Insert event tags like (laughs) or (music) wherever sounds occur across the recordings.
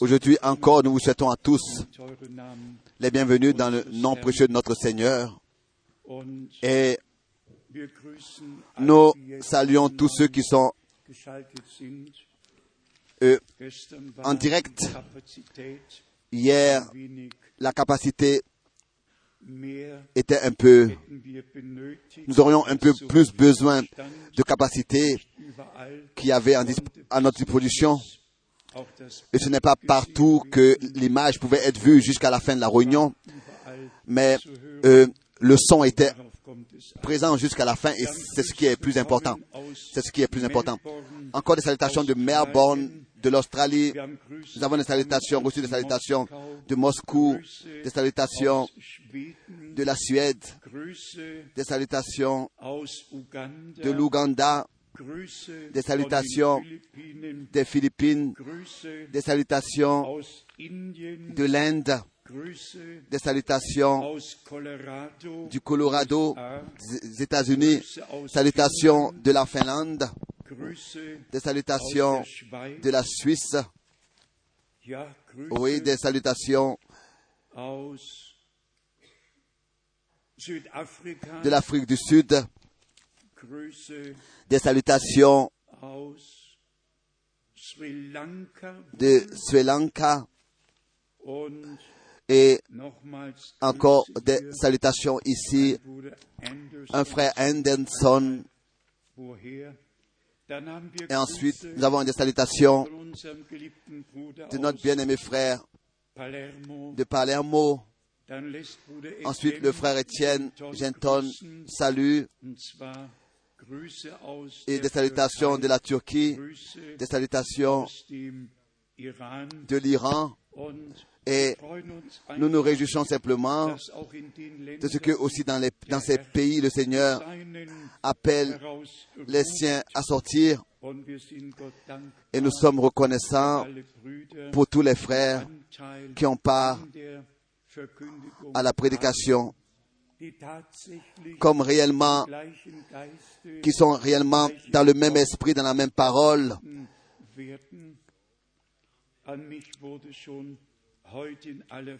Aujourd'hui encore, nous vous souhaitons à tous les bienvenus dans le nom précieux de notre Seigneur. Et nous saluons tous ceux qui sont euh, en direct. hier. La capacité était un peu, nous aurions un peu plus besoin de capacité überall qu'il y avait à notre disposition. Et ce n'est pas partout que l'image pouvait être vue jusqu'à la fin de la réunion, mais euh, le son était présent jusqu'à la fin et c'est ce qui est plus important. C'est ce qui est plus important. Encore des salutations de Melbourne, de l'Australie. Nous avons des salutations, reçu des salutations de Moscou, des salutations de la Suède, des salutations de l'Ouganda, des salutations des Philippines, des salutations de l'Inde, des salutations du Colorado, USA, des États-Unis, salutations de la Finlande, des salutations de la Suisse, oui, des salutations de l'Afrique du Sud, des salutations de Sri Lanka. Et encore des salutations ici, un frère Anderson, woher? Dann haben wir et ensuite nous avons des salutations de notre bien-aimé frère de Palermo, ensuite le frère Étienne Genton salue et des salutations de la Turquie, des salutations de l'Iran. et nous nous réjouissons simplement de ce que aussi dans, les, dans ces pays le Seigneur appelle les siens à sortir. Et nous sommes reconnaissants pour tous les frères qui ont part à la prédication comme réellement, qui sont réellement dans le même esprit, dans la même parole. werden. An mich wurde schon heute in aller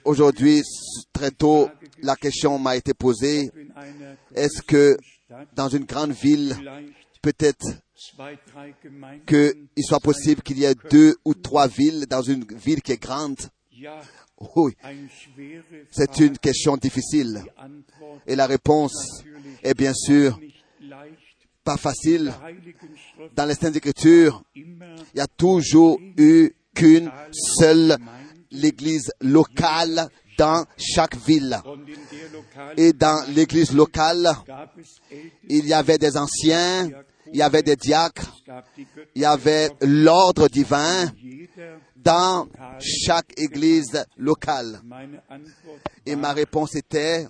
Aujourd'hui, très tôt, la question m'a été posée, est-ce que dans une grande ville, peut-être qu'il soit possible qu'il y ait deux ou trois villes dans une ville qui est grande? Oui, c'est une question difficile. Et la réponse est bien sûr pas facile. Dans les Saintes Écritures, il y a toujours eu qu'une seule l'église locale dans chaque ville. Et dans l'église locale, il y avait des anciens, il y avait des diacres, il y avait l'ordre divin dans chaque église locale. Et ma réponse était,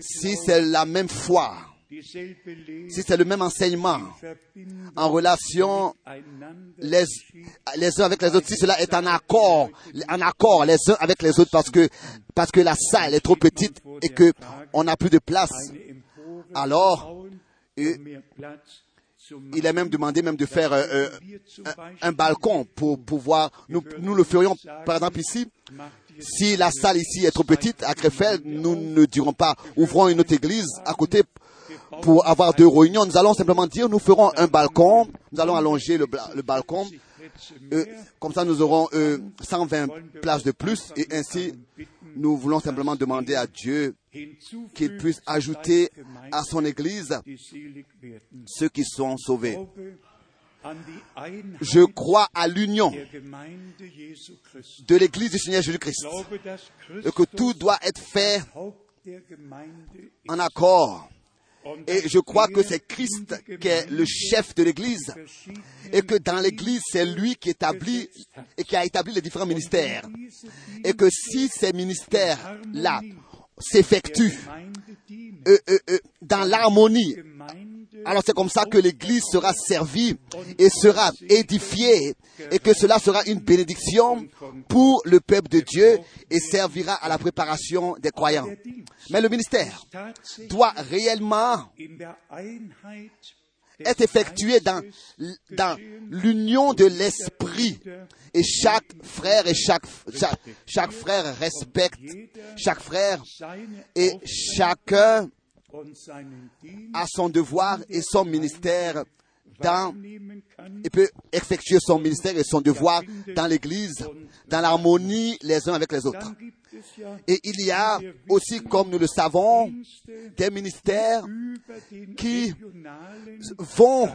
si c'est la même foi, si c'est le même enseignement, en relation les, les uns avec les autres, si cela est en accord, en accord les uns avec les autres parce que, parce que la salle est trop petite et que on n'a plus de place, alors, il est même demandé même de faire euh, euh, un, balcon pour pouvoir, nous, nous le ferions par exemple ici, si la salle ici est trop petite à Krefeld, nous ne dirons pas ouvrons une autre église à côté pour avoir deux réunions. Nous allons simplement dire nous ferons un balcon, nous allons allonger le, balcon. Euh, comme ça, nous aurons euh, 120 places de plus et ainsi, nous voulons simplement demander à Dieu qu'il puisse ajouter à son Église ceux qui sont sauvés. Je crois à l'union de l'Église du Seigneur Jésus-Christ et que tout doit être fait en accord. Et je crois que c'est Christ qui est le chef de l'Église et que dans l'Église, c'est lui qui établit et qui a établi les différents ministères. Et que si ces ministères-là s'effectuent euh, euh, euh, dans l'harmonie, alors c'est comme ça que l'Église sera servie et sera édifiée et que cela sera une bénédiction pour le peuple de Dieu et servira à la préparation des croyants. Mais le ministère doit réellement est effectué dans, l'union de l'esprit. Et chaque frère et chaque, chaque, chaque frère respecte chaque frère et chacun a son devoir et son ministère dans, il peut effectuer son ministère et son devoir dans l'Église, dans l'harmonie les uns avec les autres. Et il y a aussi, comme nous le savons, des ministères qui vont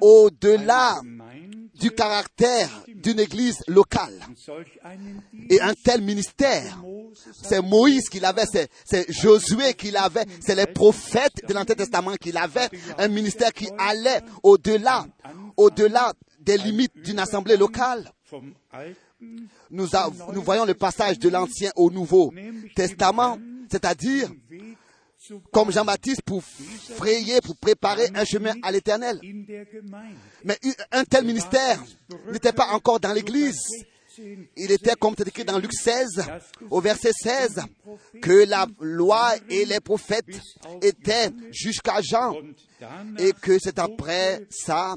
au-delà du caractère d'une église locale. Et un tel ministère, c'est Moïse qui l'avait, c'est Josué qui l'avait, c'est les prophètes de l'Ancien Testament qui l'avaient, un ministère qui allait au-delà, au-delà des limites d'une assemblée locale. Nous, nous voyons le passage de l'Ancien au Nouveau Testament, c'est-à-dire comme Jean-Baptiste pour frayer, pour préparer un chemin à l'éternel. Mais un tel ministère n'était pas encore dans l'Église. Il était, comme c'est écrit dans Luc 16, au verset 16, que la loi et les prophètes étaient jusqu'à Jean et que c'est après ça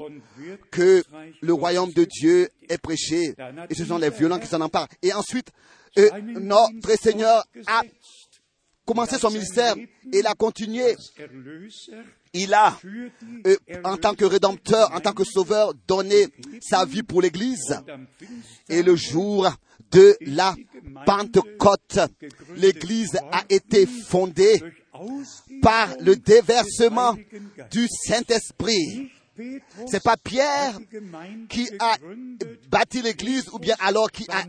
que le royaume de Dieu est prêché. Et ce sont les violents qui s'en emparent. Et ensuite, euh, notre Seigneur a commencé son ministère il a continué. Il a, euh, en tant que rédempteur, en tant que sauveur, donné sa vie pour l'Église. Et le jour de la Pentecôte, l'Église a été fondée par le déversement du Saint-Esprit. C'est pas Pierre qui a bâti l'église ou bien alors qui a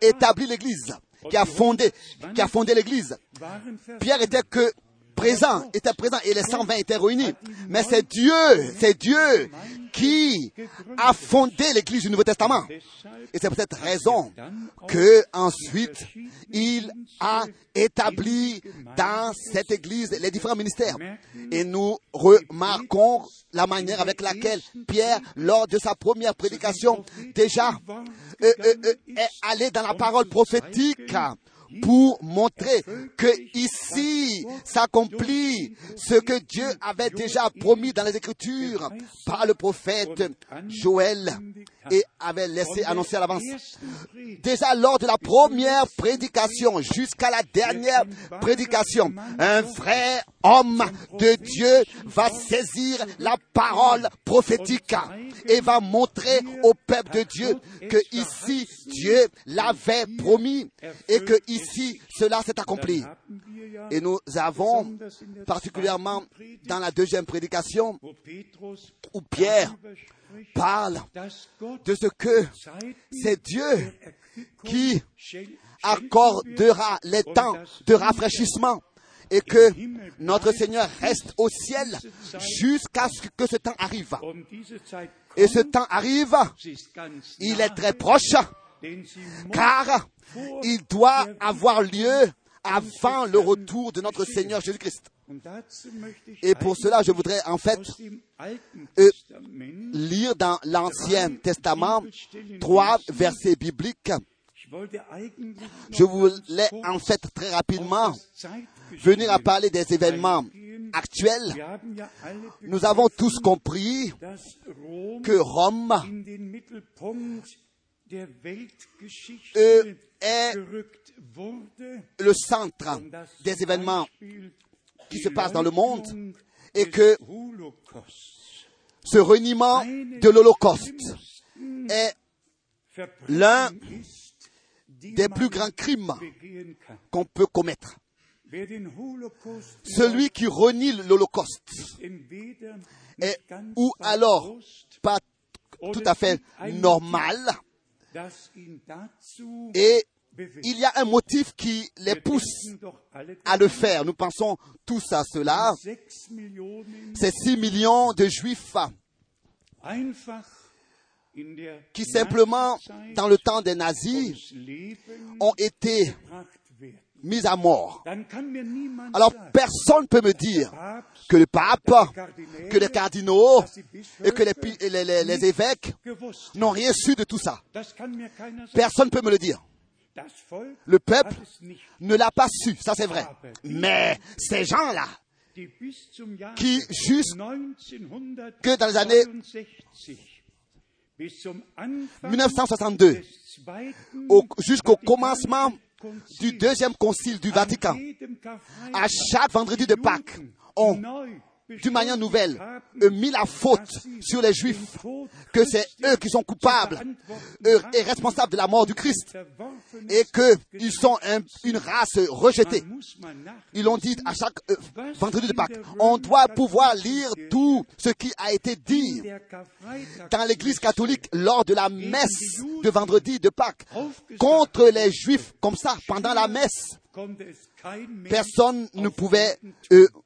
établi l'église, qui a fondé, qui a fondé l'église. Pierre était que présent, était présent et les 120 étaient réunis. Mais c'est Dieu, c'est Dieu qui a fondé l'église du Nouveau Testament. Et c'est pour cette raison que ensuite il a établi dans cette église les différents ministères. Et nous remarquons la manière avec laquelle Pierre, lors de sa première prédication, déjà euh, euh, euh, est allé dans la parole prophétique pour montrer que ici s'accomplit ce que Dieu avait déjà promis dans les Écritures par le prophète Joël et avait laissé annoncer à l'avance. Déjà lors de la première prédication jusqu'à la dernière prédication, un vrai homme de Dieu va saisir la parole prophétique et va montrer au peuple de Dieu que ici Dieu l'avait promis et que ici cela s'est accompli. Et nous avons particulièrement dans la deuxième prédication où Pierre parle de ce que c'est Dieu qui accordera les temps de rafraîchissement et que notre Seigneur reste au ciel jusqu'à ce que ce temps arrive. Et ce temps arrive, il est très proche, car il doit avoir lieu avant le retour de notre Seigneur Jésus-Christ. Et pour cela, je voudrais en fait euh, lire dans l'Ancien Testament trois versets bibliques. Je voulais en fait très rapidement venir à parler des événements actuels. Nous avons tous compris que Rome euh, est le centre des événements qui se passent dans le monde et que ce reniement de l'Holocauste est l'un des plus grands crimes qu'on peut commettre. Celui qui renie l'Holocauste est ou alors pas tout à fait normal et il y a un motif qui les pousse à le faire. Nous pensons tous à cela. Ces 6 millions de juifs qui simplement, dans le temps des nazis, ont été mis à mort. Alors personne ne peut me dire que le pape, que les cardinaux et que les, les, les évêques n'ont rien su de tout ça. Personne ne peut me le dire. Le peuple ne l'a pas su, ça c'est vrai. Mais ces gens-là, qui, jusque 1962 que dans les années bis zum Anfang 1962, des zweiten au- jusqu'au commencement du deuxième concile du an Vatican, à chaque vendredi de Pâques, neu d'une manière nouvelle, mis la faute sur les Juifs, que c'est eux qui sont coupables et responsables de la mort du Christ, et qu'ils sont un- une race rejetée. Ils l'ont dit à chaque euh, vendredi de Pâques. On doit pouvoir lire tout ce qui a été dit dans l'église catholique lors de la messe de vendredi de Pâques contre les juifs comme ça pendant la messe. Personne ne pouvait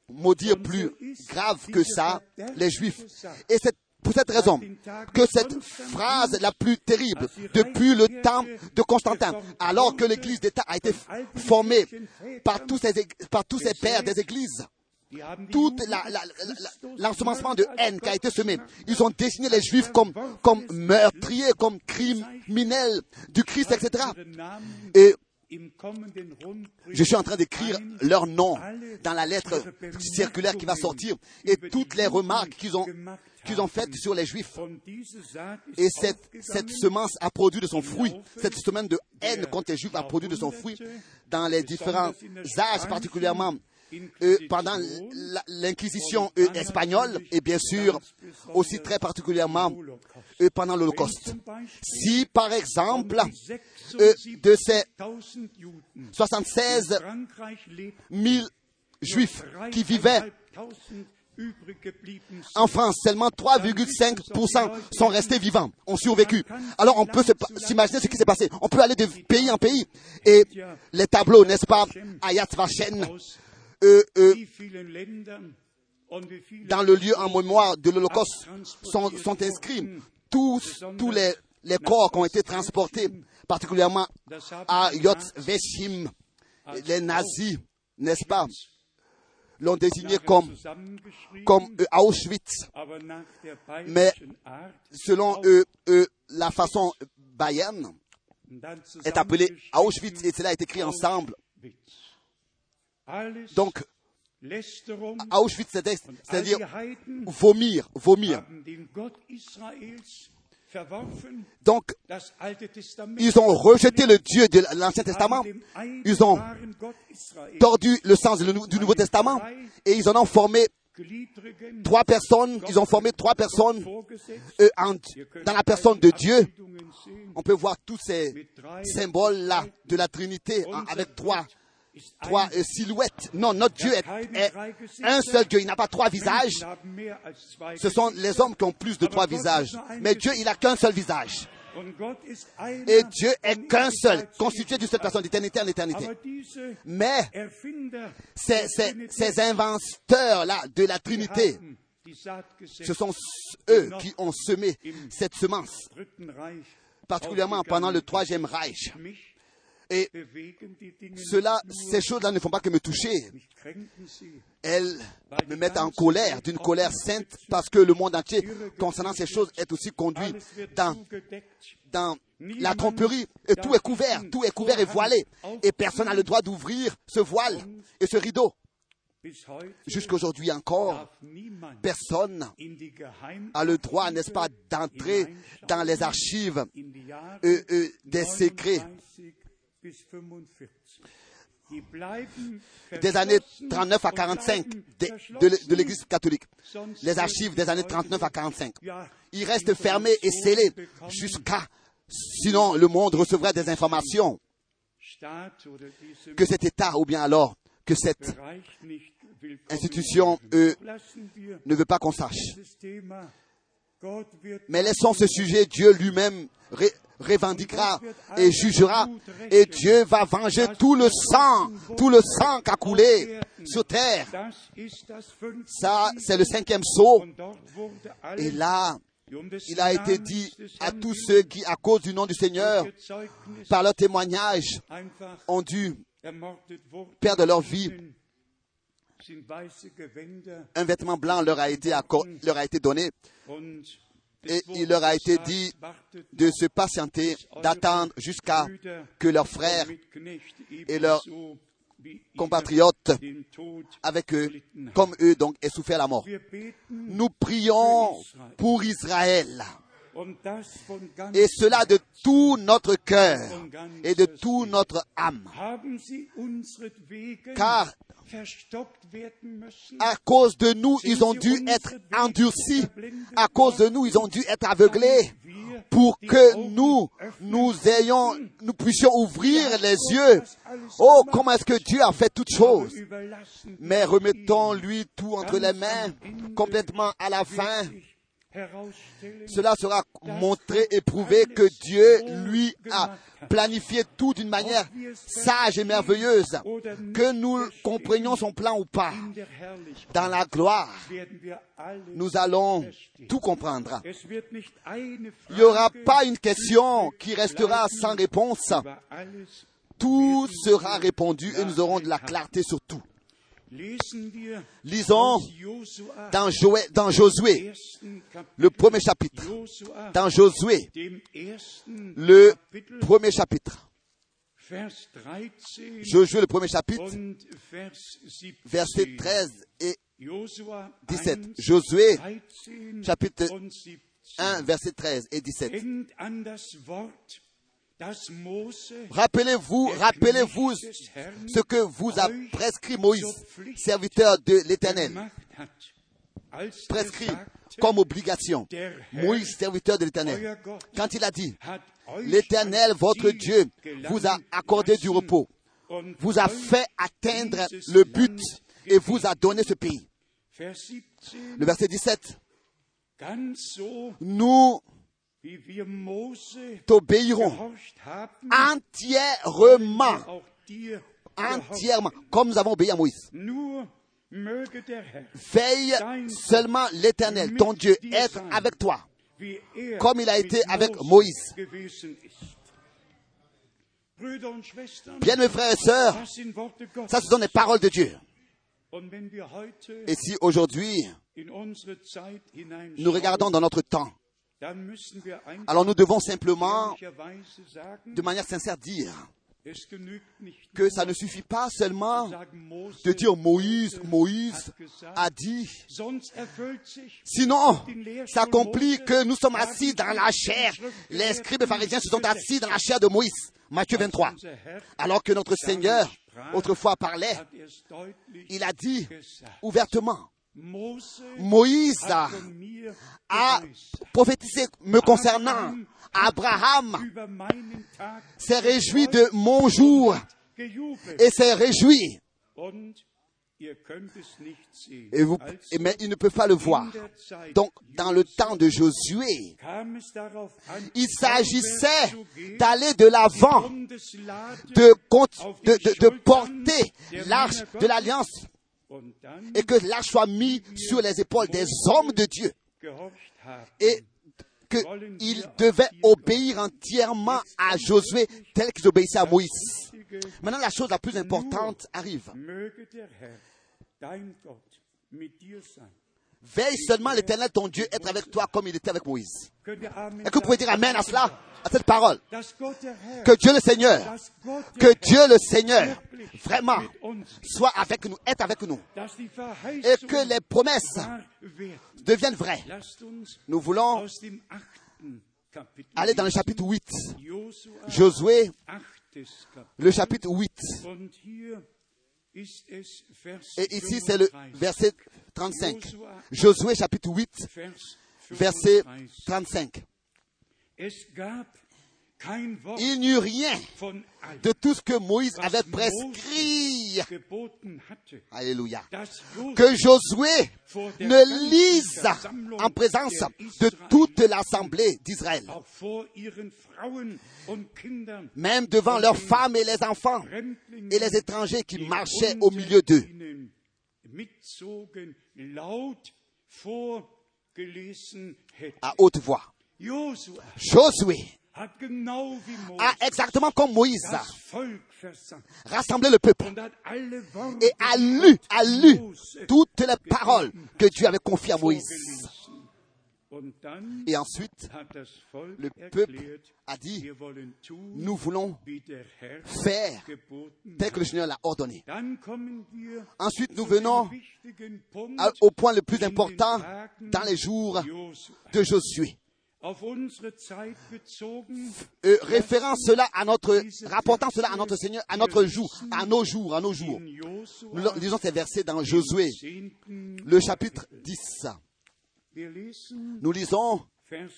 maudire plus grave que ça les juifs. Et c'est pour cette raison que cette phrase la plus terrible depuis le temps de Constantin, alors que l'église d'État a été formée par tous ces, par pères des églises, tout l'ensemencement de haine qui a été semé. Ils ont désigné les juifs comme, comme meurtriers, comme criminels du Christ, etc. Et je suis en train d'écrire leur nom dans la lettre circulaire qui va sortir et toutes les remarques qu'ils ont, qu'ils faites sur les juifs. Et cette, semence a produit de son fruit. Cette semaine de haine contre les Juifs a produit de son fruit dans les différents âges, particulièrement pendant la- l'Inquisition euh, espagnole et bien sûr aussi très particulièrement euh, pendant l'Holocauste. Si par exemple euh, de ces 76.000 Juden in 76 Frankreich lebten, 000 Juifs qui vivaient 3.500 übrig geblieben sind, en France, seulement 3,5% sont restés vivants, ont survécu. Alors on peut s'imaginer ce qui s'est passé. On peut aller de pays en pays et les tableaux, n'est-ce pas, Ayat Vachen, euh, euh, dans le lieu en mémoire de l'Holocauste sont, sont inscrits. Tous, tous les, les corps qui ont été transportés, particulièrement à Yot Veshim, les nazis, n'est-ce pas, l'ont désigné comme, euh, Auschwitz, Mais selon eux, eux, la façon dann est appelée Auschwitz et cela est écrit ensemble. Donc, Auschwitz, c'est-à-dire vomir, vomir. Donc, ils ont rejeté le Dieu de l'Ancien Testament, ils ont tordu le sens du Nou- du Nouveau Testament et ils en ont formé trois personnes, ils ont formé trois personnes euh, en- dans la personne de Dieu. On peut voir tous ces symboles-là de la Trinité avec trois, trois euh, silhouettes. Non, notre Dieu est, est un seul Dieu. Il n'a pas trois visages. Ce sont les hommes qui ont plus de trois visages. Mais Dieu, il n'a qu'un seul visage. Et Dieu est qu'un seul, constitué d'une seule personne, d'éternité en éternité. Mais ces, ces, ces inventeurs-là de la Trinité, ce sont eux qui ont semé cette semence, particulièrement pendant le Troisième Reich. Et cela, ces choses-là ne font pas que me toucher. Elles me mettent en colère, d'une colère sainte, parce que le monde entier, concernant ces choses, est aussi conduit dans, dans la tromperie. Et tout est couvert, tout est couvert et voilé. Et personne n'a le droit d'ouvrir ce voile et ce rideau. Jusqu'aujourd'hui encore, personne a le droit, n'est-ce pas, d'entrer dans les archives euh, euh, des secrets 39 bis 45. Die bleiben (laughs) des années verschlossen 39 à und 45 bleiben de, de- l'Église catholique. Les archives des années wird 39 à 45. Ja, Ils restent fermés et scellés jusqu'à, sinon le monde recevrait des informations que cet État ou bien alors que cette institution ne veut pas qu'on sache. Mais laissons ce sujet, Dieu lui-même revendiquera et jugera et Dieu va venger tout le sang, tout le sang qui a coulé sur terre. Ça, c'est le cinquième saut. Et là, il a été dit à tous ceux qui, à cause du nom du Seigneur, par leur témoignage, ont dû perdre leur vie. Un vêtement blanc leur a été, donné et il leur a été dit de se patienter, d'attendre jusqu'à que leurs frères et leurs compatriotes avec eux, comme eux, donc, et souffert la mort. Nous prions pour Israël. Et cela de tout notre cœur et de tout notre âme. Car à cause de nous, ils ont dû être endurcis. À cause de nous, ils ont dû être aveuglés pour que nous, nous ayons, nous puissions ouvrir les yeux. Oh, comment est-ce que Dieu a fait toutes choses? Mais remettons-lui tout entre les mains, complètement à la fin. Cela sera montré et prouvé que Dieu lui a planifié tout d'une manière sage et merveilleuse. Que nous comprenions son plan ou pas, dans la gloire, nous allons tout comprendre. Il n'y aura pas une question qui restera sans réponse. Tout sera répondu et nous aurons de la clarté sur tout. Lisons dans, Joé, dans Josué, le premier chapitre. Dans Josué, le premier chapitre. Josué, le premier chapitre, versets 13 et 17. Josué, chapitre 1, verset 13 et 17. Rappelez-vous, rappelez-vous ce que vous a prescrit Moïse, serviteur de l'Éternel. Prescrit comme obligation. Moïse, serviteur de l'Éternel. Quand il a dit, l'Éternel, votre Dieu, vous a accordé du repos, vous a fait atteindre le but et vous a donné ce pays. Le verset 17. Nous t'obéirons entièrement, entièrement, comme nous avons obéi à Moïse. Veille seulement l'Éternel, ton Dieu, être avec toi, comme il a été avec Moïse. Bien mes frères et sœurs, ça ce sont les paroles de Dieu. Et si aujourd'hui, nous regardons dans notre temps, alors nous devons simplement, de manière sincère, dire que ça ne suffit pas seulement de dire Moïse, Moïse a dit. Sinon, ça accomplit que nous sommes assis dans la chair. Les scribes pharisiens se sont assis dans la chair de Moïse. Matthieu 23. Alors que notre Seigneur autrefois parlait, il a dit ouvertement, Moïse a prophétisé me concernant. Abraham s'est réjoui de mon jour et s'est réjoui. Mais il ne peut pas le voir. Donc, dans le temps de Josué, il s'agissait d'aller de l'avant, de porter l'arche de l'alliance et que l'arche soit mise sur les épaules des hommes de Dieu et qu'ils devaient obéir entièrement à Josué tel qu'ils obéissaient à Moïse. Maintenant, la chose la plus importante arrive. Veille seulement l'éternel ton Dieu être avec toi comme il était avec Moïse. Est-ce que vous pouvez dire Amen à cela, à cette parole? Que Dieu le Seigneur, que Dieu le Seigneur, vraiment, soit avec nous, est avec nous. Et que les promesses deviennent vraies. Nous voulons aller dans le chapitre 8. Josué, le chapitre 8. Et ici, c'est le verset 35. Josué chapitre 8, verset 35. Il n'y eut rien de tout ce que Moïse avait prescrit. Alléluia. Que Josué ne lise en présence de toute l'assemblée d'Israël. Même devant leurs femmes et les enfants et les étrangers qui marchaient au milieu d'eux à haute voix. Josué a exactement comme Moïse. Rassemblé le peuple. Et a lu, a lu toutes les paroles que Dieu avait confiées à Moïse. Et ensuite, le peuple a dit, nous voulons faire tel que le Seigneur l'a ordonné. Ensuite, nous venons au point le plus important dans les jours de Josué. Euh, référant cela à notre, rapportant cela à notre Seigneur, à notre jour, à nos jours, à nos jours. Nous lisons ces versets dans Josué, 10. le chapitre 10. Wir lesen Nous lisons Vers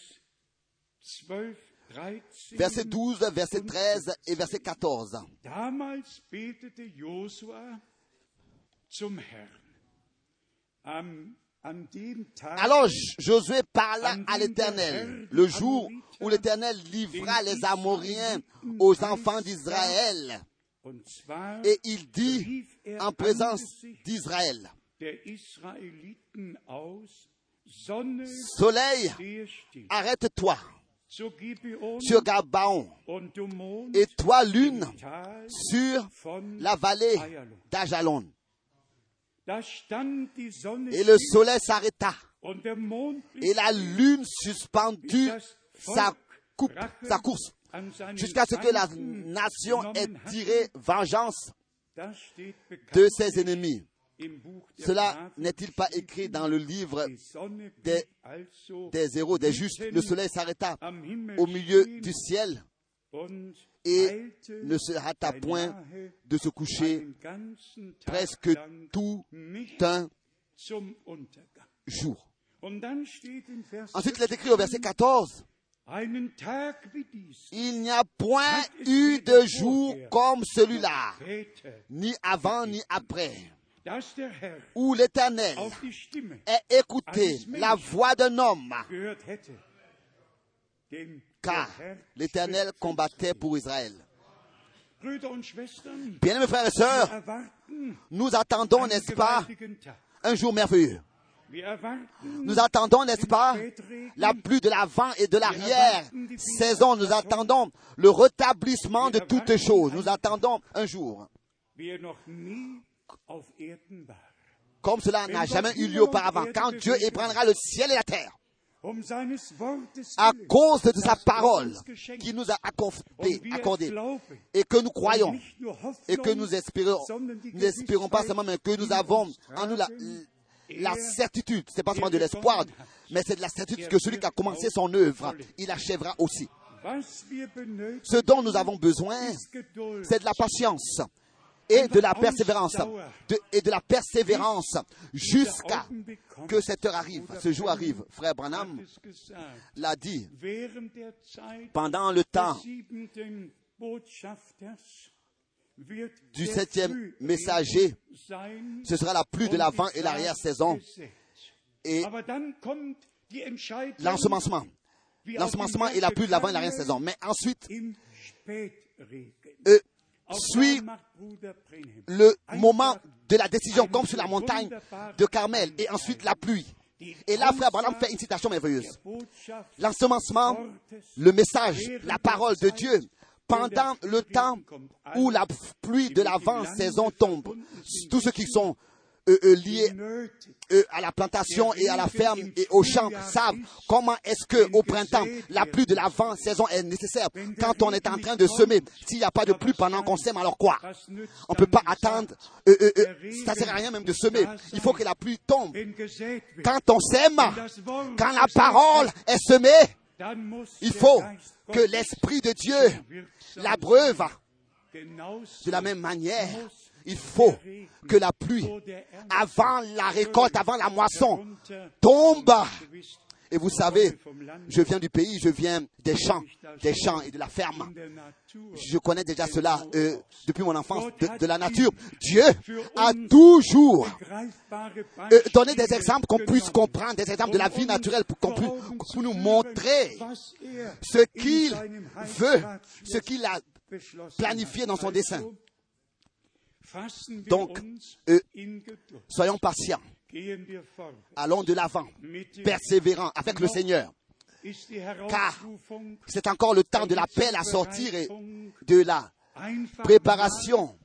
12, 13. verset 12, verset 13 et verset 14. Damals betete Josua zum Herrn. Am, an dem Tag Alors Josué parla à l'Éternel. le jour où l'Éternel livra les Amoréens aux enfants d'Israël. Et il dit en présence d'Israël, Soleil, arrête-toi. Sur Gabaon. et toi lune sur la vallée d'Ajalon. Et le soleil s'arrêta. et la lune suspendit sa, coupe, sa course jusqu'à ce que la nation ait tiré vengeance de ses ennemis. Cela n'est-il pas écrit dans le livre des- des héros, des justes? Le soleil s'arrêta au milieu du ciel et ne se hâta point de se coucher presque tout un jour. Ensuite, il est écrit au verset 14, einen Tag wie dies, Il n'y a point eu de jour comme celui-là, ni avant ni après, où l'Éternel ait écouté la voix d'un homme, car l'Éternel combattait pour Israël. Bien, mes frères et sœurs, nous attendons, n'est-ce pas, un jour merveilleux. Nous attendons, n'est-ce pas, la pluie de l'avant et de l'arrière saison. Nous attendons le rétablissement de toutes choses. Nous attendons un jour, comme cela n'a jamais eu lieu auparavant, quand Dieu ébranlera le ciel et la terre. À cause de sa parole qui nous a accordé, accordé et que nous croyons et que nous espérons, n'espérons pas seulement, mais que nous avons en nous la, la er, certitude, c'est pas seulement de l'espoir, mais c'est de la certitude er que celui qui a commencé son œuvre, il achèvera aussi. Ce dont nous avons besoin, c'est de la patience et de la persévérance, de- et de la persévérance jusqu'à que cette heure arrive, ce jour arrive. Frère Branham l'a dit. pendant le temps du septième messager, ce sera la pluie de l'avant et l'arrière-saison et l'ensemencement. L'ensemencement et la pluie de l'avant et l'arrière-saison. Mais ensuite, euh, Brenhem le moment de la décision, comme sur la montagne de Carmel, et ensuite la pluie. Et là, frère Branham fait une citation merveilleuse. L'ensemencement, le message, la parole de Dieu, pendant le temps où la pluie de l'avant-saison tombe, tous ceux qui sont liés nötig. euh, à la plantation et à la ferme et au champ savent comment est-ce que au printemps la pluie de l'avant-saison est nécessaire. Quand on est en train de semer, s'il n'y a pas de pluie pendant qu'on sème, alors quoi? On ne peut pas attendre. euh, euh, euh, ça sert à rien même de semer. Il faut que la pluie tombe. Quand on sème, quand la parole est semée, il faut que l'Esprit de Dieu l'abreuve. De la même manière, il faut que la pluie, avant la récolte, avant la moisson, tombe. Et vous savez, je viens du pays, je viens des champs, des champs et de la ferme. Je connais déjà cela euh, depuis mon enfance de, la nature. Dieu a toujours euh, donné des exemples qu'on puisse comprendre, des exemples de la vie naturelle pour puisse pour nous montrer er ce qu'il veut, ce qu'il a planifié dans son dessein. Donc, euh. Soyons patients, allons de l'avant, persévérants avec le Seigneur. Herausrufung C'est encore le temps de l'appel à sortir et de la préparation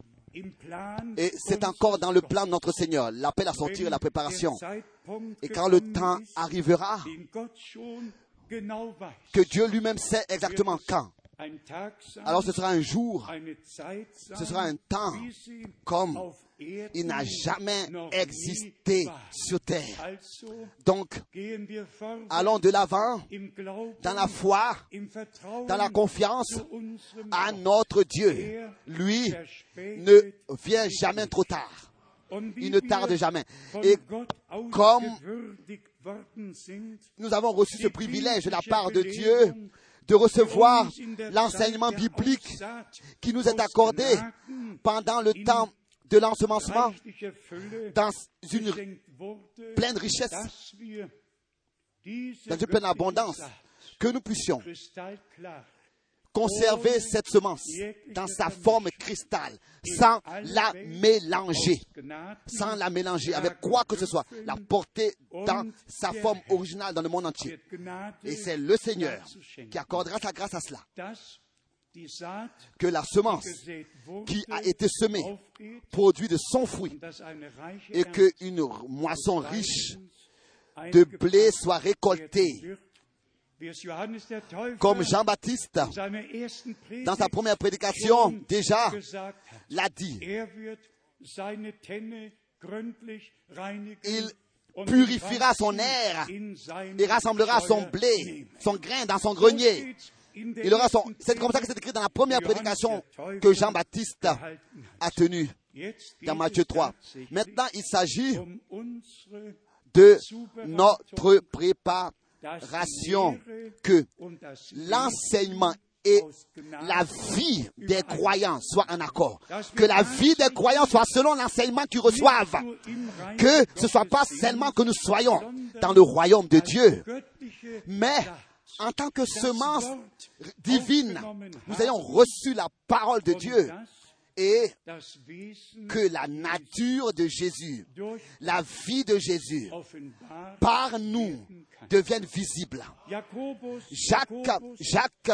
Et c'est encore dans le plan de notre Seigneur, l'appel à sortir et la préparation. Et quand le temps arrivera, que Dieu lui-même sait exactement quand, alors ce sera un jour, ce sera un temps comme il n'a jamais existé sur terre. Donc, allons de l'avant dans la foi, dans la confiance à notre Dieu. Er Lui ne vient jamais trop tard. Il ne tarde jamais. Et comme nous avons reçu ce privilège de la part de Dieu de recevoir l'enseignement biblique qui nous est accordé pendant le temps de l'ensemencement dans une pleine richesse, dans une pleine abondance, que nous puissions conserver cette semence dans sa forme cristal, sans la mélanger, sans la mélanger avec quoi que ce soit, la porter dans sa forme originale dans le monde entier. Et c'est le Seigneur qui accordera sa grâce à cela, que la semence qui a été semée produit de son fruit et qu'une moisson riche de blé soit récoltée, comme Jean-Baptiste, dans sa première prédication, déjà l'a dit. Er Il purifiera son air et rassemblera son blé, son grain dans son So grenier. Il aura son. C'est comme ça que c'est écrit dans la première prédication que Jean-Baptiste a tenue dans Matthieu es 3. tatsächlich Maintenant, il s'agit um de notre préparation, Lehre que l'enseignement et la vie des croyants soient en accord. Que la vie des croyants soit selon l'enseignement qu'ils reçoivent. Que ce ne soit pas seulement que nous soyons dans le royaume de Dieu, mais en tant que semence divine, nous ayons reçu la parole de Dieu et que la nature de Jésus, la vie de Jésus, par nous devienne visible. Jacques,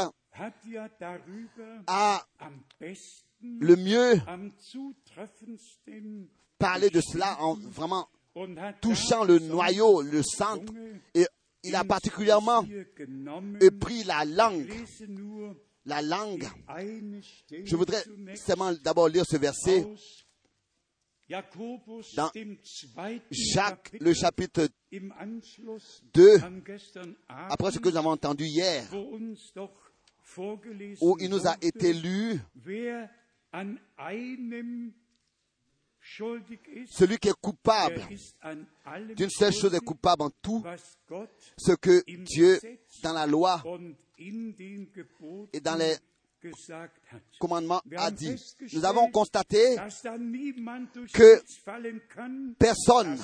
a le mieux parlé de cela en vraiment touchant le noyau, le centre, et il a particulièrement pris la langue, la langue. Je voudrais seulement d'abord lire ce verset, dans Jacques, le chapitre im Anschluss 2, an gestern après ce que nous avons entendu hier, où il nous a été lu, celui qui est coupable d'une seule chose est coupable en tout, ce que Dieu, dans la loi et dans les Wir a dit. Nous avons constaté que personne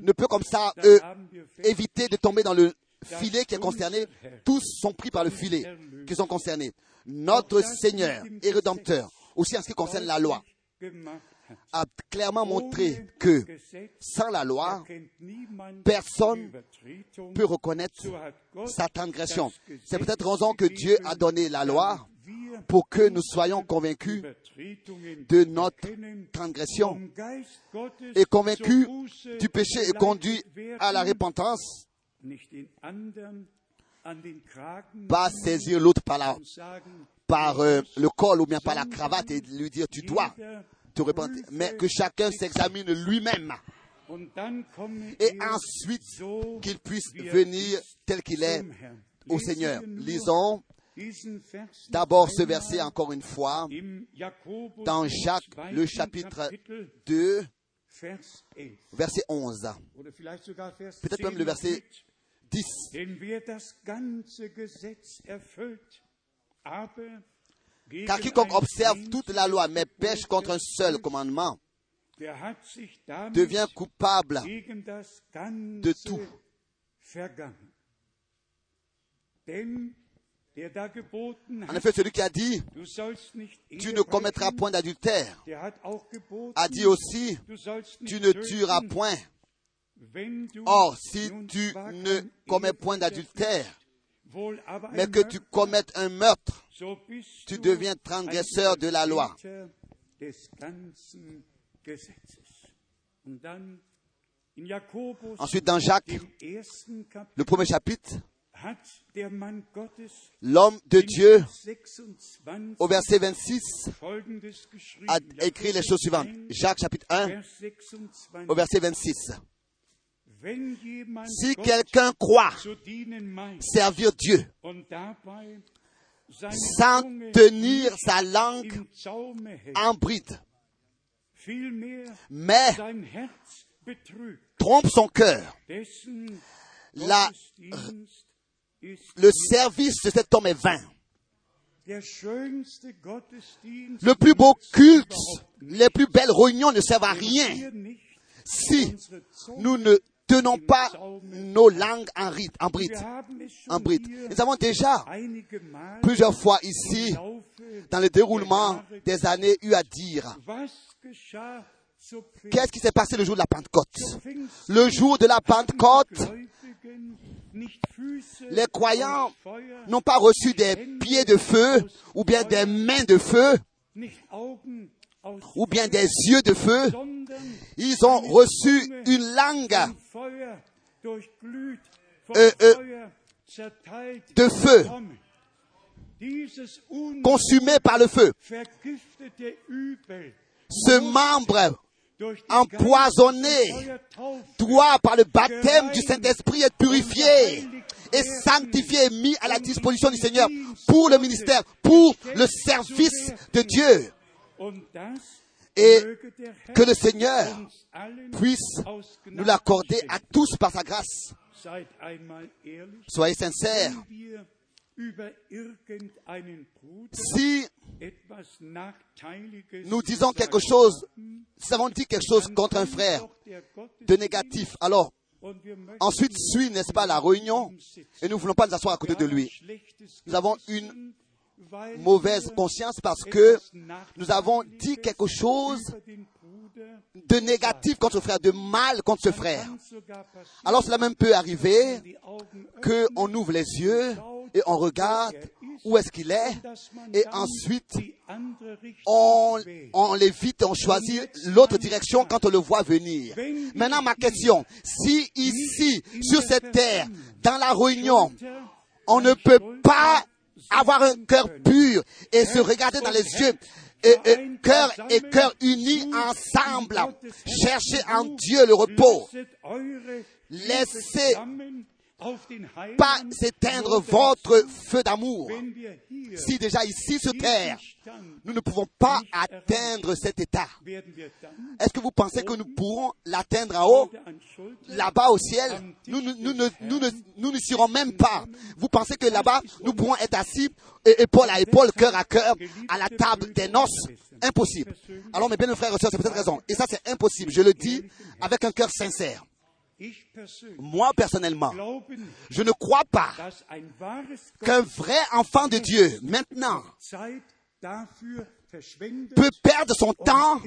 ne peut comme ça euh, éviter de tomber dans le filet qui est concerné. Tous sont pris par le filet qui sont concernés. Notre Seigneur et Rédempteur, aussi en ce qui concerne la loi. A clairement montré que sans la loi, personne Übertretung. peut reconnaître sa transgression. C'est peut-être raison que Dieu a donné la loi pour que nous soyons convaincus de notre transgression et convaincus du péché et conduits à la repentance, pas saisir l'autre par, la, par euh, le col ou bien par la cravate et lui dire tu dois te mais que chacun s'examine lui-même et ensuite qu'il puisse venir tel qu'il est au Seigneur. Lisons d'abord ce verset encore une fois dans Jacques, le chapitre Kapitel, 2, Vers 11. verset 11. Oder vielleicht sogar Vers Peut-être 10 même le verset mit. 10. Car quiconque observe toute la loi mais pêche contre un seul commandement devient coupable de tout. En effet, celui qui a dit tu ne commettras point d'adultère a dit aussi tu ne tueras point. Or, si tu ne commets point d'adultère, mais que tu commettes un meurtre, tu deviens transgresseur de la loi. Ensuite, dans Jacques, le premier chapitre, l'homme de Dieu, 26 au verset 26, Folgendes geschrieben. a écrit les choses suivantes. Jakobus 1, Jacques chapitre 1, Vers 26. au verset 26. Wenn jemand Si quelqu'un croit servir Dieu sans tenir sa langue en bride, mais trompe son cœur, La- le service de cet homme est vain. Le plus beau culte, les plus belles réunions ne servent à rien si nous ne tenons pas nos langues en rite, en hier Nous avons déjà plusieurs fois ici, dans le déroulement des années, eu à dire qu'est-ce qui s'est passé le jour de la Pentecôte. Le jour de la Pentecôte, les croyants n'ont pas reçu des pieds de feu ou bien des mains de feu ou bien des yeux de feu. Ils ont reçu une langue Feuer zerteilt de feu, consumée par le feu. Ce membre empoisonné doit, par le baptême du Saint-Esprit, être purifié et sanctifié et mis à la disposition du Seigneur pour le ministère, pour le service de Dieu. Et que le Seigneur puisse nous l'accorder à tous par sa grâce. Soyez sincères. Si nous disons quelque chose, si nous avons dit quelque chose contre un frère de négatif, alors ensuite suit, n'est-ce pas, la réunion et nous ne voulons pas nous asseoir à côté de lui. Nous avons une mauvaise conscience parce que nous avons dit quelque chose de négatif contre ce frère, de mal contre ce frère. Alors cela même peut arriver qu'on ouvre les yeux et on regarde où est-ce qu'il est et ensuite on, on l'évite, on choisit l'autre direction quand on le voit venir. Maintenant ma question, si ici, sur cette terre, dans la réunion, on ne peut pas avoir un cœur pur et se regarder dans les yeux, et, cœur et cœur unis ensemble, chercher en Dieu le repos. Laissez pas s'éteindre votre feu d'amour. Si déjà ici sur terre, nous ne pouvons pas atteindre cet état, est-ce que vous pensez que nous pourrons l'atteindre en haut, là-bas au ciel Nous ne nous, ne- nous ne- nous ne serons même pas. Vous pensez que là-bas, nous pourrons être assis, épaule à épaule, cœur à cœur, à la table des noces? Impossible. Alors mes bien frères et sœurs, c'est pour cette raison. Et ça, c'est impossible. Je le dis avec un cœur sincère. Moi, personnellement, je ne crois pas qu'un vrai enfant de Dieu, maintenant, peut perdre son temps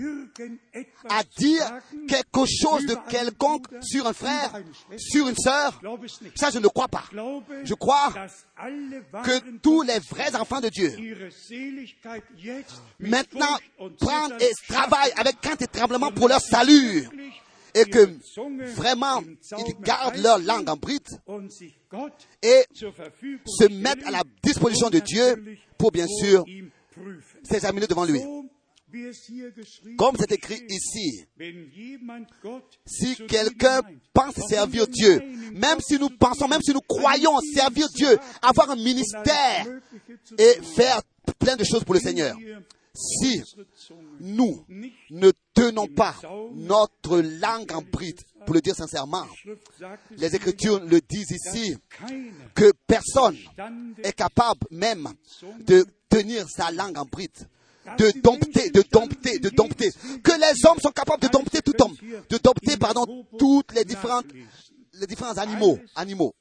à dire quelque chose de quelconque sur un frère, sur une sœur. Ça, je ne crois pas. Je crois que tous les vrais enfants de Dieu maintenant prennent et travaillent avec crainte et tremblement pour leur salut et que vraiment ils gardent leur langue en bride et se mettent à la disposition de Dieu pour bien sûr s'examiner devant lui. Comme c'est écrit ici, si quelqu'un pense servir Dieu, même si nous pensons, même si nous croyons servir Dieu, avoir un ministère et faire plein de choses pour le Seigneur, si nous ne tenons pas notre langue en bride, pour le dire sincèrement, les Écritures le disent ici, que personne est capable même de tenir sa langue en bride de dompter, de dompter, de dompter. Que les hommes sont capables de dompter tout homme, de dompter, pardon, toutes les différentes, les différents animaux, animaux.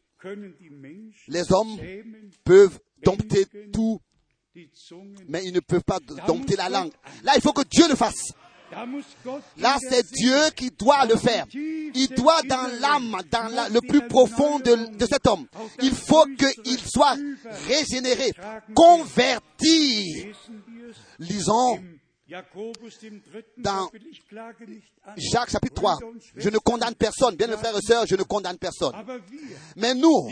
Les hommes peuvent dompter tout, mais ils ne peuvent pas dompter la langue. Là, il faut que Dieu le fasse. Là, c'est Dieu qui doit le faire. Il doit dans l'âme, dans la- le plus profond de, de cet homme. Il faut qu'il soit régénéré, converti. Lisons Dans. Jacques chapitre 3. Je ne condamne personne. Bien, mes frères et sœurs, je ne condamne personne. Mais nous,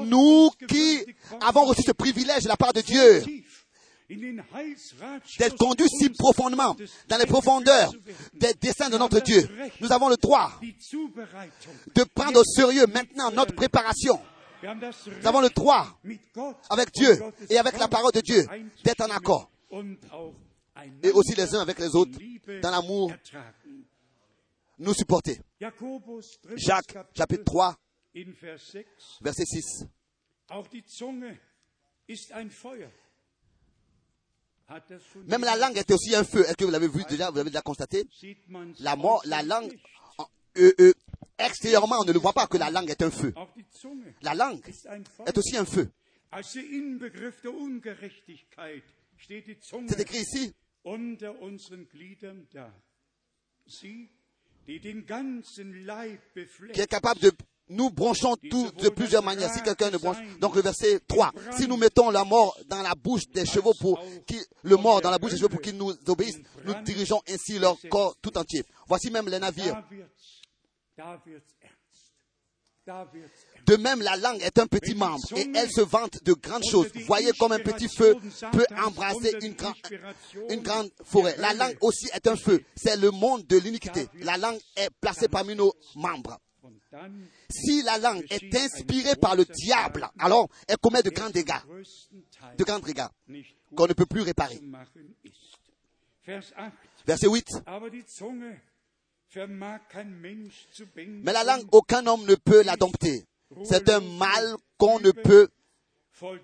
nous qui avons reçu ce privilège de la part de Dieu, d'être conduits si profondément dans les profondeurs des desseins de notre Dieu, nous avons le droit de prendre au sérieux maintenant notre préparation. Nous avons le droit, avec Dieu et avec la parole de Dieu, d'être en accord. Et aussi les uns avec les autres, dans l'amour, nous supporter. Jacques chapitre 3, in Vers 6. verset 6. Auch die Zunge ist ein Feuer. Hat das schon Même la langue est aussi un feu. Est-ce que vous l'avez vu déjà, vous l'avez déjà constaté? La, mort, la langue, euh, euh, extérieurement, on ne le voit pas que la langue est un feu. La langue est aussi un feu. C'est écrit ici, qui est capable de... Nous branchons tous de plusieurs manières. Si quelqu'un ne branche... Donc le verset 3. Si nous mettons la mort dans la bouche des chevaux pour le mort dans la bouche des chevaux pour qu'ils nous obéissent, nous dirigeons ainsi leur corps tout entier. Voici même les navires. De même, la langue est un petit membre et elle se vante de grandes choses. Voyez comme un petit feu peut embrasser une, grand- une grande forêt. La langue aussi est un feu. C'est le monde de l'iniquité. La langue est placée parmi nos membres. Si la langue est inspirée par le diable, alors elle commet de grands dégâts, de grands dégâts qu'on ne peut plus réparer. zu machen ist. Vers 8. Verset 8. Aber die Zunge vermag kein Mensch zu bändigen. Mais la langue, aucun homme ne peut la dompter. C'est un mal qu'on ne peut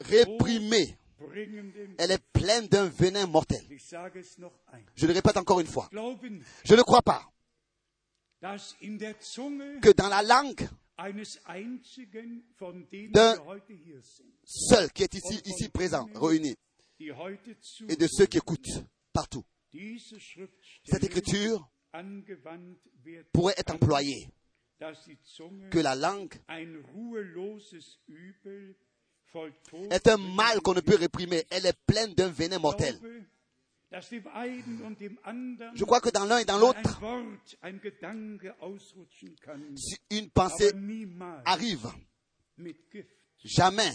réprimer. Elle est pleine d'un venin mortel. Je le répète encore une fois. Je ne crois pas que dans la langue D'un- seul qui est ici, ici présent, réuni, et de ceux qui écoutent partout, cette écriture pourrait être employée. Que la langue est un mal qu'on ne peut réprimer. Elle est pleine d'un venin mortel. Je crois que dans l'un et dans l'autre, si une pensée arrive, jamais,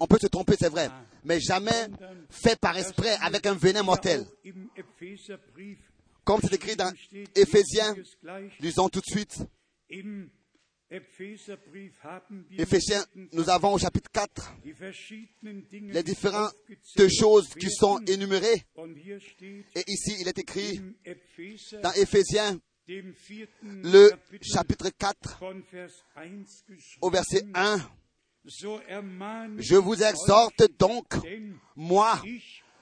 on peut se tromper, c'est vrai, mais jamais fait par esprit avec un venin mortel. Comme c'est écrit dans Éphésiens, lisons tout de suite, Éphésiens, nous avons au chapitre 4 die verschiedenen Dinge les différentes choses qui sont énumérées. Et ici, il est écrit dans Éphésiens, le chapitre 4, von Vers 1 au verset geschrieben, 1, so ermahne Je vous exhorte donc, moi,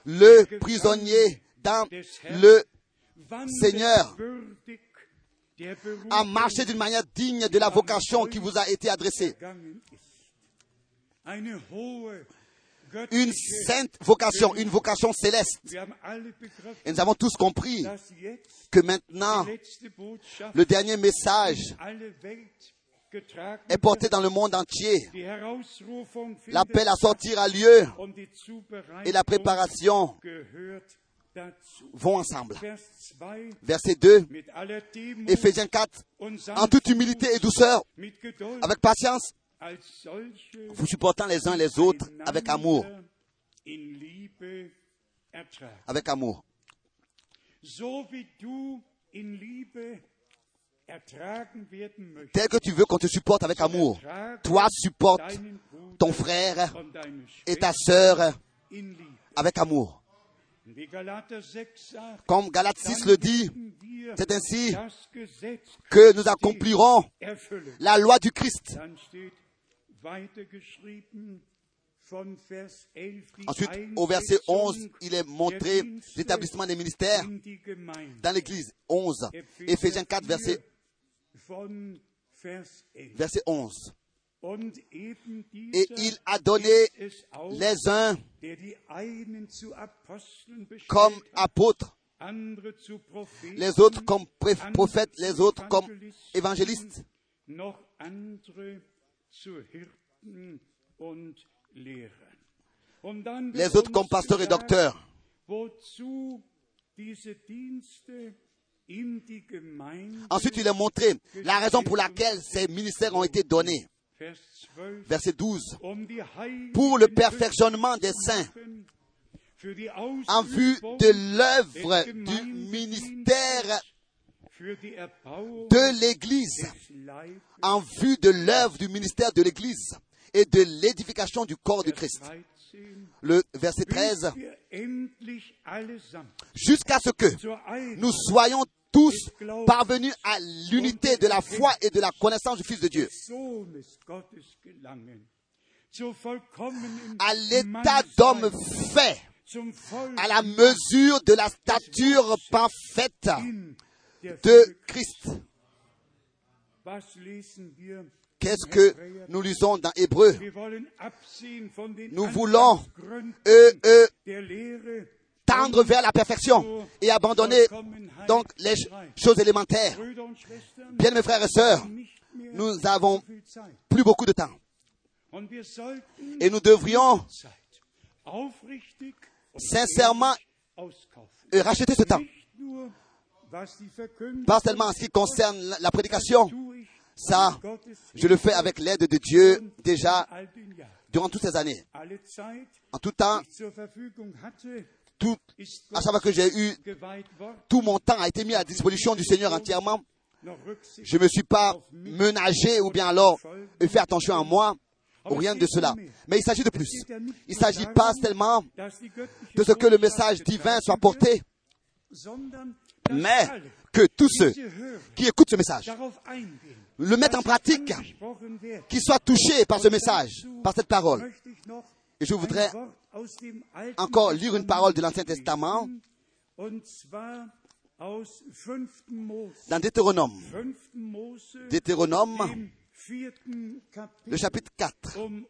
le prisonnier dans le Seigneur, à marcher d'une manière digne de la vocation qui vous a été adressée. Une sainte vocation, une vocation céleste. Et nous avons tous compris que maintenant, le dernier message est porté dans le monde entier. L'appel à sortir a lieu et la préparation. Vont ensemble. Vers 2, Verset 2, mit aller Demut Éphésiens 4, und en toute humilité et douceur, avec patience, vous supportant les uns les autres avec amour, avec amour. Tel que tu veux qu'on te supporte avec amour, toi supporte ton frère et ta sœur avec amour. Wie Galater 6 sagt, Comme Galates 6 dann le dit, c'est ainsi que nous accomplirons la loi du Christ. Dann steht weitergeschrieben von Vers 11 die Ensuite, au verset 11, il est montré l'établissement des ministères dans l'Église. 11. Éphésiens 4, verset, von Vers 11. verset 11. Et il a donné les uns comme apôtres, les autres comme prophètes, les autres comme évangélistes, les autres comme pasteurs et docteurs. Ensuite, il est montré la raison pour laquelle ces ministères ont été donnés. Vers 12, Verset 12. um die Heiligen Pour le perfectionnement des saints, en vue de l'œuvre du ministère de l'Église, en vue de l'œuvre du ministère de l'Église et de l'édification du corps de Christ. 13, Le verset bis 13. wir endlich allesamt Jusqu'à ce que nous soyons tous parvenus à l'unité de la foi et de la connaissance du Fils de Dieu, à l'état d'homme fait, à la mesure de la stature parfaite de. Christ. Qu'est-ce que nous lisons dans Hébreu? Nous voulons, der Lehre tendre vers la perfection et abandonner donc les ch- choses élémentaires. Bien mes frères et sœurs, nous avons plus beaucoup de temps et nous devrions sincèrement racheter ce temps. Pas seulement en ce qui concerne la- prédication, ça, je le fais avec l'aide de Dieu déjà durant toutes ces années. En tout temps, tout, à savoir que j'ai eu tout mon temps a été mis à disposition du Seigneur entièrement. Je ne me suis pas ménagé ou bien alors fait attention à moi ou rien de cela. Mais il s'agit de plus. Il ne s'agit pas seulement de ce que le message divin soit porté, mais que tous ceux qui écoutent ce message le mettent en pratique, qu'ils soient touchés par ce message, par cette parole. Et je voudrais encore lire une parole de l'Ancien Testament Und zwar aus 5. Mose. dans Deutéronome. 5. Mose, Deutéronome, le chapitre 4, um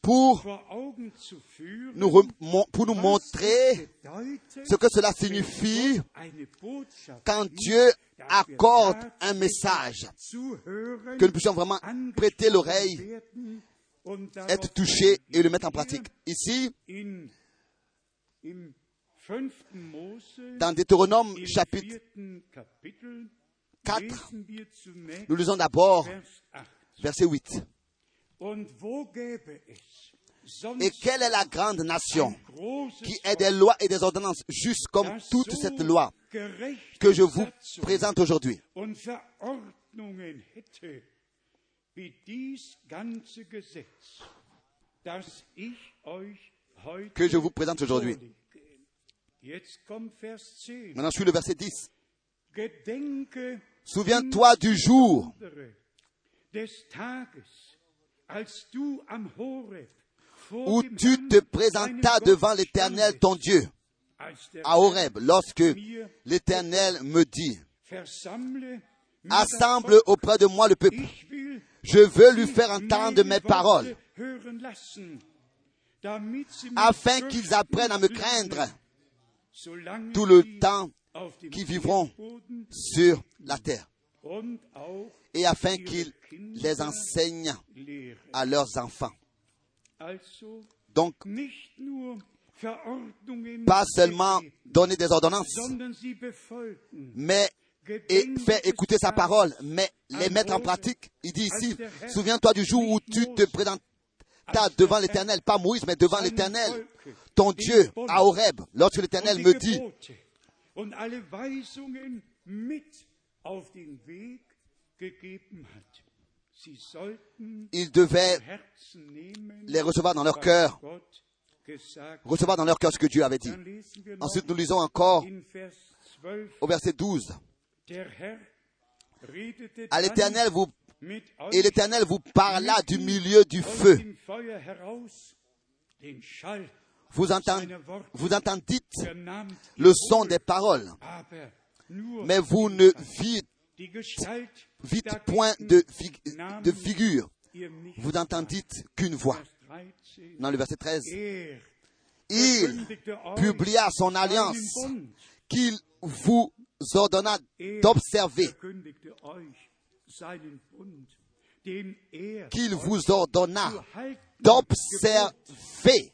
pour nous, pour nous montrer ce que cela signifie quand Dieu accorde un message, que nous puissions vraiment prêter l'oreille, être touchés et le mettre en pratique. Ici, In, Im 5. Mose, dans Deutéronome chapitre vierten Kapitel, 4, lesen wir zunächst nous lisons d'abord Vers 8. verset 8. Und wo gäbe es sonst Et quelle est la grande nation qui ait des lois et des ordonnances justes comme toute cette loi que je vous présente aujourd'hui? Que je vous présente aujourd'hui. vorlege. Jetzt kommt Vers 10. Maintenant, je suis le verset 10. Gedenke Souviens-toi du jour où tu te présentas devant l'Éternel ton Dieu à Horeb, lorsque l'Éternel me dit, assemble auprès de moi le peuple. Je veux lui faire entendre mes paroles, afin qu'ils apprennent à me craindre tout le temps auf dem qui vivront sur la terre, et afin qu'ils les enseignent à leurs enfants. Donc, pas seulement donner des ordonnances, mais et faire écouter sa parole, mais les mettre en pratique. Il dit ici, souviens-toi du jour où tu te présentas devant l'Éternel, pas Moïse, mais devant l'Éternel, ton Dieu, à Horeb, lorsque l'Éternel me dit, ils devaient les recevoir dans leur cœur, recevoir dans leur cœur ce que Dieu avait dit. Ensuite, nous lisons encore in Vers 12, au verset 12, der Herr redete à l'Éternel vous, et l'Éternel vous parla du milieu du feu. Vous, entend- vous entendîtes le son des paroles, mais vous ne vîtes, point de, fig- de figure. Vous n'entendîtes qu'une voix. Vers 13, Dans le verset 13, er il publia son alliance qu'il vous ordonna Er d'observer, er qu'il vous ordonna d'observer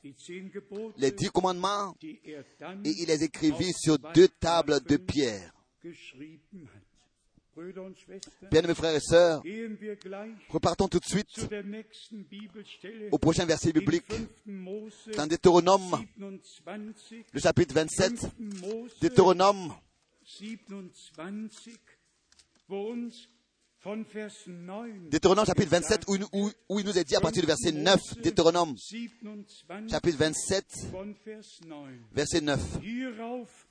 les dix commandements er et il les écrivit sur deux tables de pierre. Bien, mes frères et sœurs, repartons tout de suite au prochain verset biblique 5. Mose dans Deutéronome, 27, le chapitre 27. 5. Mose Deutéronome 27, wo uns von Vers 9 Deutéronome chapitre 27 où, il nous- où- où il nous est dit à partir du verset 9, Deutéronome 27 chapitre 27, von Vers 9. verset 9. Hierauf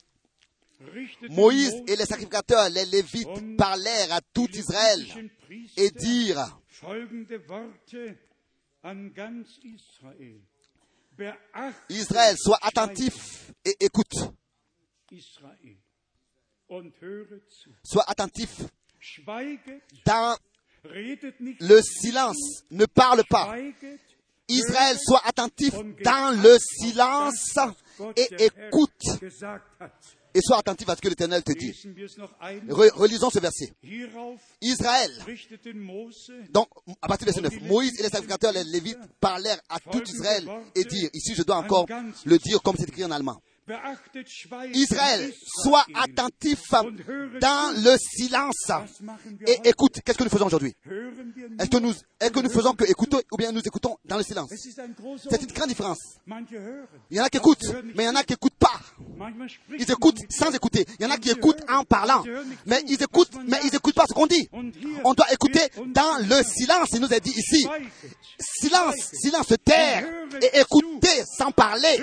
richtete Moïse et les sacrificateurs, les Lévites, parlèrent à tout Israël et dirent, Israël, sois attentif et écoute. Israel und höret zu. Sois attentif dans le silence. Ne parle pas. Israël, sois attentif dans le silence et écoute. Et sois attentif à ce que l'Éternel te dit. Re- relisons ce verset. Israël, donc à partir du verset 9, Moïse et les sacrificateurs, les Lévites, parlèrent à tout Israël et dirent, ici je dois encore le dire comme c'est écrit en allemand. Israël, sois attentif dans le silence et écoute. Qu'est-ce que nous faisons aujourd'hui? Est-ce que nous, est-ce que nous faisons que écouter ou bien nous écoutons dans le silence? C'est une grande différence. Il y en a qui écoutent, mais il y en a qui n'écoutent pas. Ils écoutent sans écouter. Il y en a qui écoutent en parlant. Mais ils écoutent, mais ils n'écoutent pas ce qu'on dit. On doit écouter dans le silence. Il nous est dit ici, silence, silence, taire et écoutez sans parler.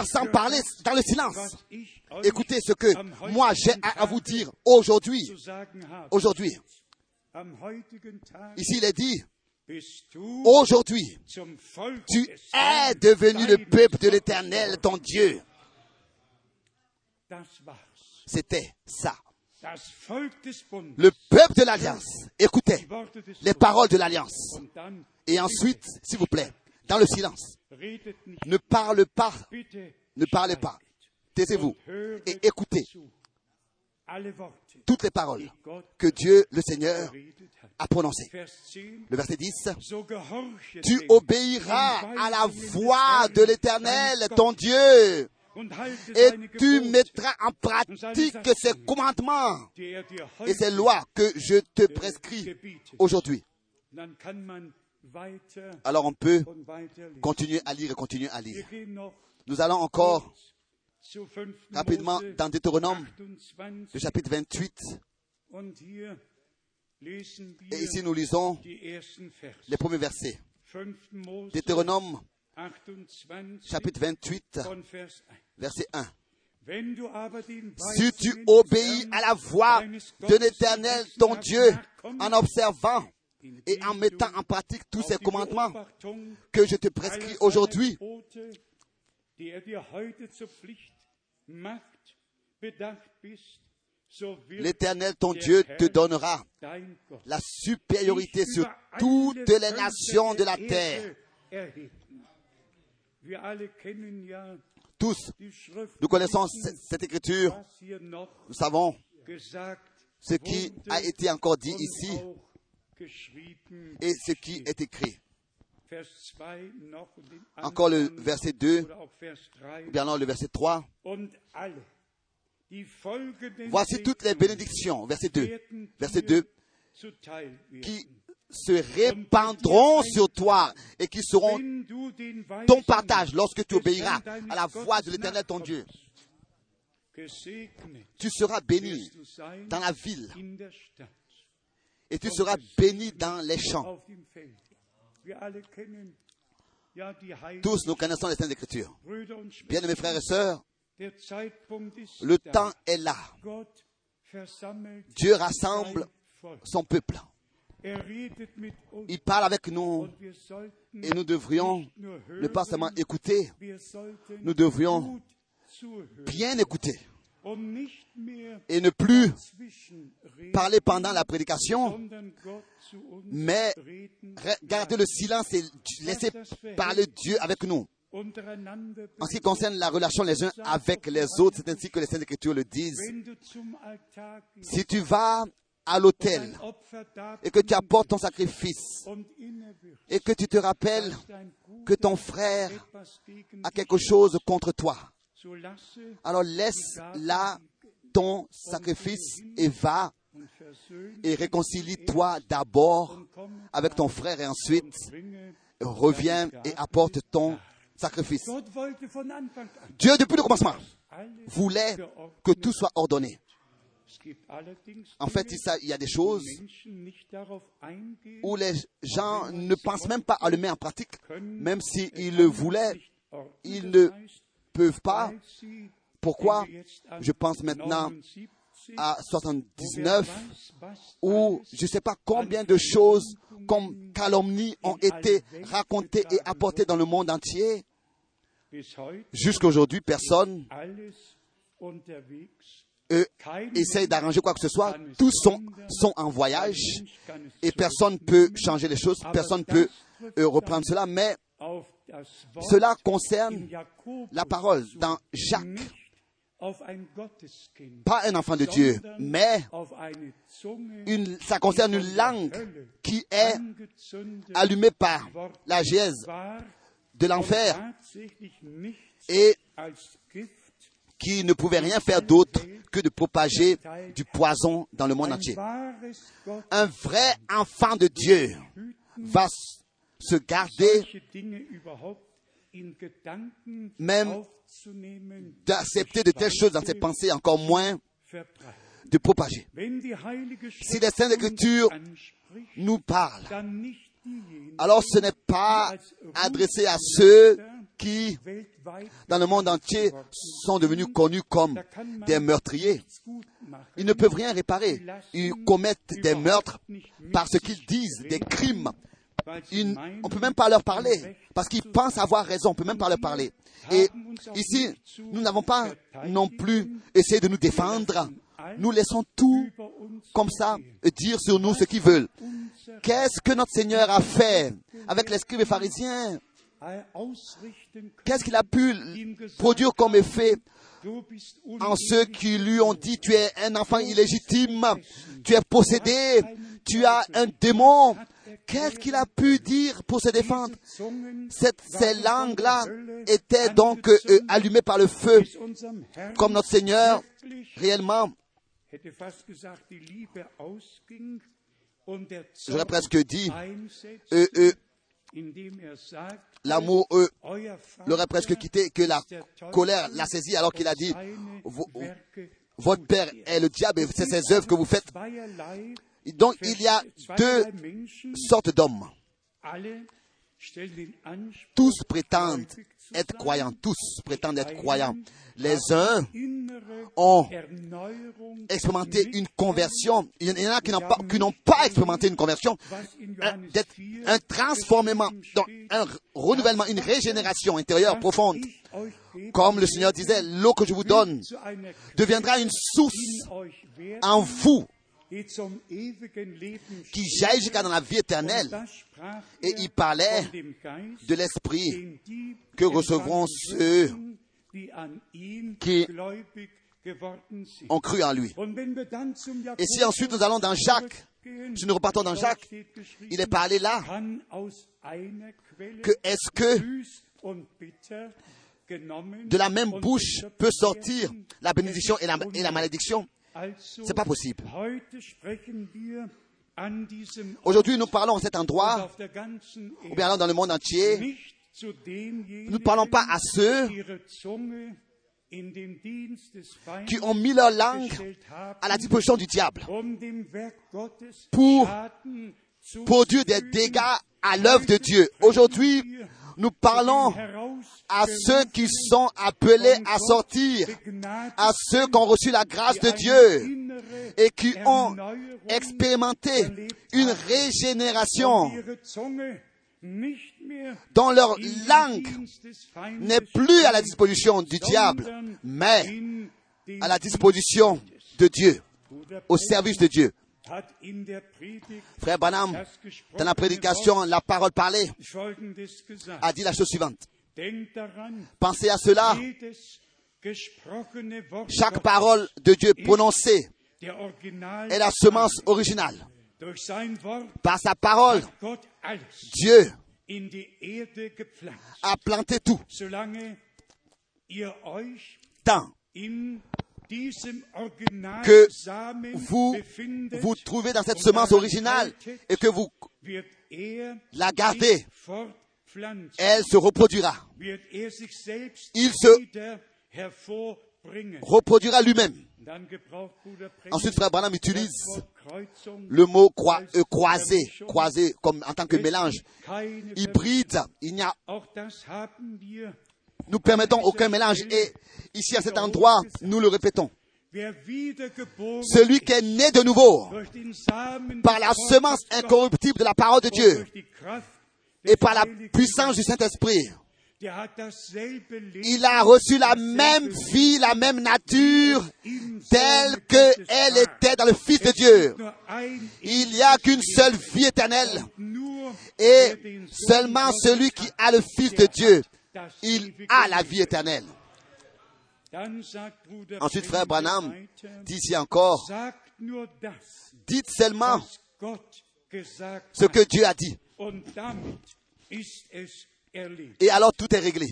höret sans parler dans le silence. Écoutez ce que moi j'ai à vous dire aujourd'hui. Aujourd'hui. Ici, il est dit, aujourd'hui, tu es devenu le peuple de l'éternel, ton Dieu. C'était ça. Le peuple de l'alliance. Écoutez les paroles de l'alliance. Et ensuite, s'il vous plaît, dans le silence, ne parle pas, ne parlez pas. Taisez-vous et écoutez toutes les paroles que Dieu, le Seigneur, a prononcées. Vers 10. Le verset 10. So gehorche Tu obéiras à la voix de l'Éternel, ton Dieu, et tu mettras en pratique ses commandements et heute lois que je te prescris aujourd'hui. Alors on peut continuer à lire et continuer à lire. Nous allons encore zu 5. rapidement dans Deutéronome, 28 le chapitre 28. und hier lesen Et ici nous lisons les premiers versets. 5. Mose Deutéronome, 28 chapitre 28, von Vers 1. verset 1. Wenn du aber den Si tu obéis à la voix de l'Éternel, ton Dieu, en observant et en mettant en pratique tous ces commandements que je te prescris aujourd'hui, er l'Éternel, ton Dieu, te donnera la supériorité sur toutes les nations de la terre. Tous, nous connaissons cette, écriture, nous savons ce qui a été encore dit ici et ce qui est écrit. Vers 2 noch und den Encore le verset 2, oder auch Vers 3 ou bien alors le verset 3. und alle die folgenden Voici toutes les bénédictions, verset 2, werden verset dir 2, zuteil werden. qui se répandront sur toi et qui seront ton partage lorsque tu obéiras à la voix de l'Éternel ton Dieu. Tu seras béni dans la ville et tu seras béni dans les champs. Tous nous connaissons les Saintes Écritures. Bien mes frères et sœurs, le temps est là. Dieu rassemble son peuple. Il parle avec nous et nous devrions ne pas seulement écouter, nous devrions bien écouter et ne plus parler pendant la prédication, mais garder le silence et laisser parler Dieu avec nous. En ce qui concerne la relation les uns avec les autres, c'est ainsi que les Saintes Écritures le disent. Si tu vas à l'autel et que tu apportes ton sacrifice et que tu te rappelles que ton frère a quelque chose contre toi, alors laisse là ton sacrifice et va et réconcilie-toi d'abord avec ton frère et ensuite reviens et apporte ton sacrifice. Dieu, depuis le commencement, voulait que tout soit ordonné. En fait, il y a des choses où les gens ne pensent même pas à le mettre en pratique, même s'ils le voulaient, ils ne peuvent pas. Pourquoi? Je pense maintenant 79, à wo wer 79 weiß, was où je ne sais pas combien de choses comme calomnies ont été racontées et apportées dans le monde entier. Jusqu'à aujourd'hui, personne Kein essaye d'arranger quoi que ce soit. Tous sont, en voyage et personne ne peut changer les choses, personne ne peut euh, reprendre cela, mais cela concerne la parole dans Jacques. Pas un enfant de Dieu, mais une, ça concerne une langue qui est allumée par la gèse de l'enfer et qui ne pouvait rien faire d'autre que de propager du poison dans le monde entier. Un vrai enfant de Dieu va se garder Même d'accepter de telles choses dans ses pensées, encore moins de propager. Si les Saintes Écritures nous parle, dann nicht diejenigen, alors ce n'est pas adressé à ceux qui, dans le monde entier, sont devenus connus comme des meurtriers. Ils ne peuvent rien réparer. Ils commettent des meurtres parce qu'ils disent des crimes. Ils- on ne peut même pas leur parler parce qu'ils pensent avoir raison. On ne peut même pas leur parler. Et ici, nous n'avons pas non plus essayé de nous défendre. Nous laissons tout comme ça dire sur nous ce qu'ils veulent. Qu'est-ce que notre Seigneur a fait avec les scribes et pharisiens? Qu'est-ce qu'il a pu produire comme effet en ceux qui lui ont dit tu es un enfant illégitime, tu es possédé, tu as un démon. Qu'est-ce qu'il a pu dire pour se défendre? Cette, Ces langues-là étaient donc euh, allumées par le feu, comme notre Seigneur réellement, j'aurais presque dit, euh, euh, l'amour euer l'aurait presque quitté, que la colère l'a saisi alors qu'il a dit, votre père est le diable et c'est ses œuvres que vous faites. Donc il y a deux sortes d'hommes. Tous prétendent être croyants, tous prétendent être croyants. Les uns ont expérimenté une conversion. Il y en a qui n'ont pas, qui n'ont pas expérimenté une conversion, un, Johannes d'être 4 un transformement, donc un renouvellement, une régénération intérieure profonde. Comme le Seigneur disait, l'eau que je vous donne deviendra une source en vous qui jaillit jusqu'à dans la vie éternelle. Et er il parlait de l'Esprit que recevront ceux qui ont cru en lui. Et si ensuite nous allons dans Jacques, si nous repartons dans Jacques, il est parlé là que est-ce que de la même bouche peut sortir la bénédiction et la, et malédiction? C'est pas possible. Aujourd'hui, nous parlons à cet endroit, ou bien alors dans le monde entier, nous ne parlons pas à ceux qui ont mis leur langue à la disposition du diable um Pour produire des dégâts à l'œuvre de Dieu. Aujourd'hui, nous parlons à ceux qui sont appelés à sortir, à ceux qui ont reçu la grâce de Dieu et qui ont expérimenté une régénération dont leur langue n'est plus à la disposition du diable, mais à la disposition de Dieu, au service de Dieu. Frère Branham, dans la prédication, la parole parlée, a dit la chose suivante. Pensez à cela. Chaque parole de Dieu prononcée est la semence originale. Par sa parole, Dieu a planté tout. Tant que vous vous trouvez dans cette semence originale et que vous er la gardez, elle se reproduira. er Il se reproduira lui-même. Ensuite, frère Branham utilise le mot euh, croisé, croisé comme en tant que mélange. Hybride, il n'y a, Nous permettons aucun mélange. Et ici, à cet endroit, nous le répétons. Celui qui est né de nouveau par la semence incorruptible de la parole de Dieu et par la puissance du Saint-Esprit, il a reçu la même vie, la même nature, telle qu'elle était dans le Fils de Dieu. Il n'y a qu'une seule vie éternelle. Et seulement celui qui a le Fils de Dieu, il a la vie éternelle. Ensuite, frère Branham dit ici encore, dites seulement ce que Dieu a dit. Et alors tout est réglé.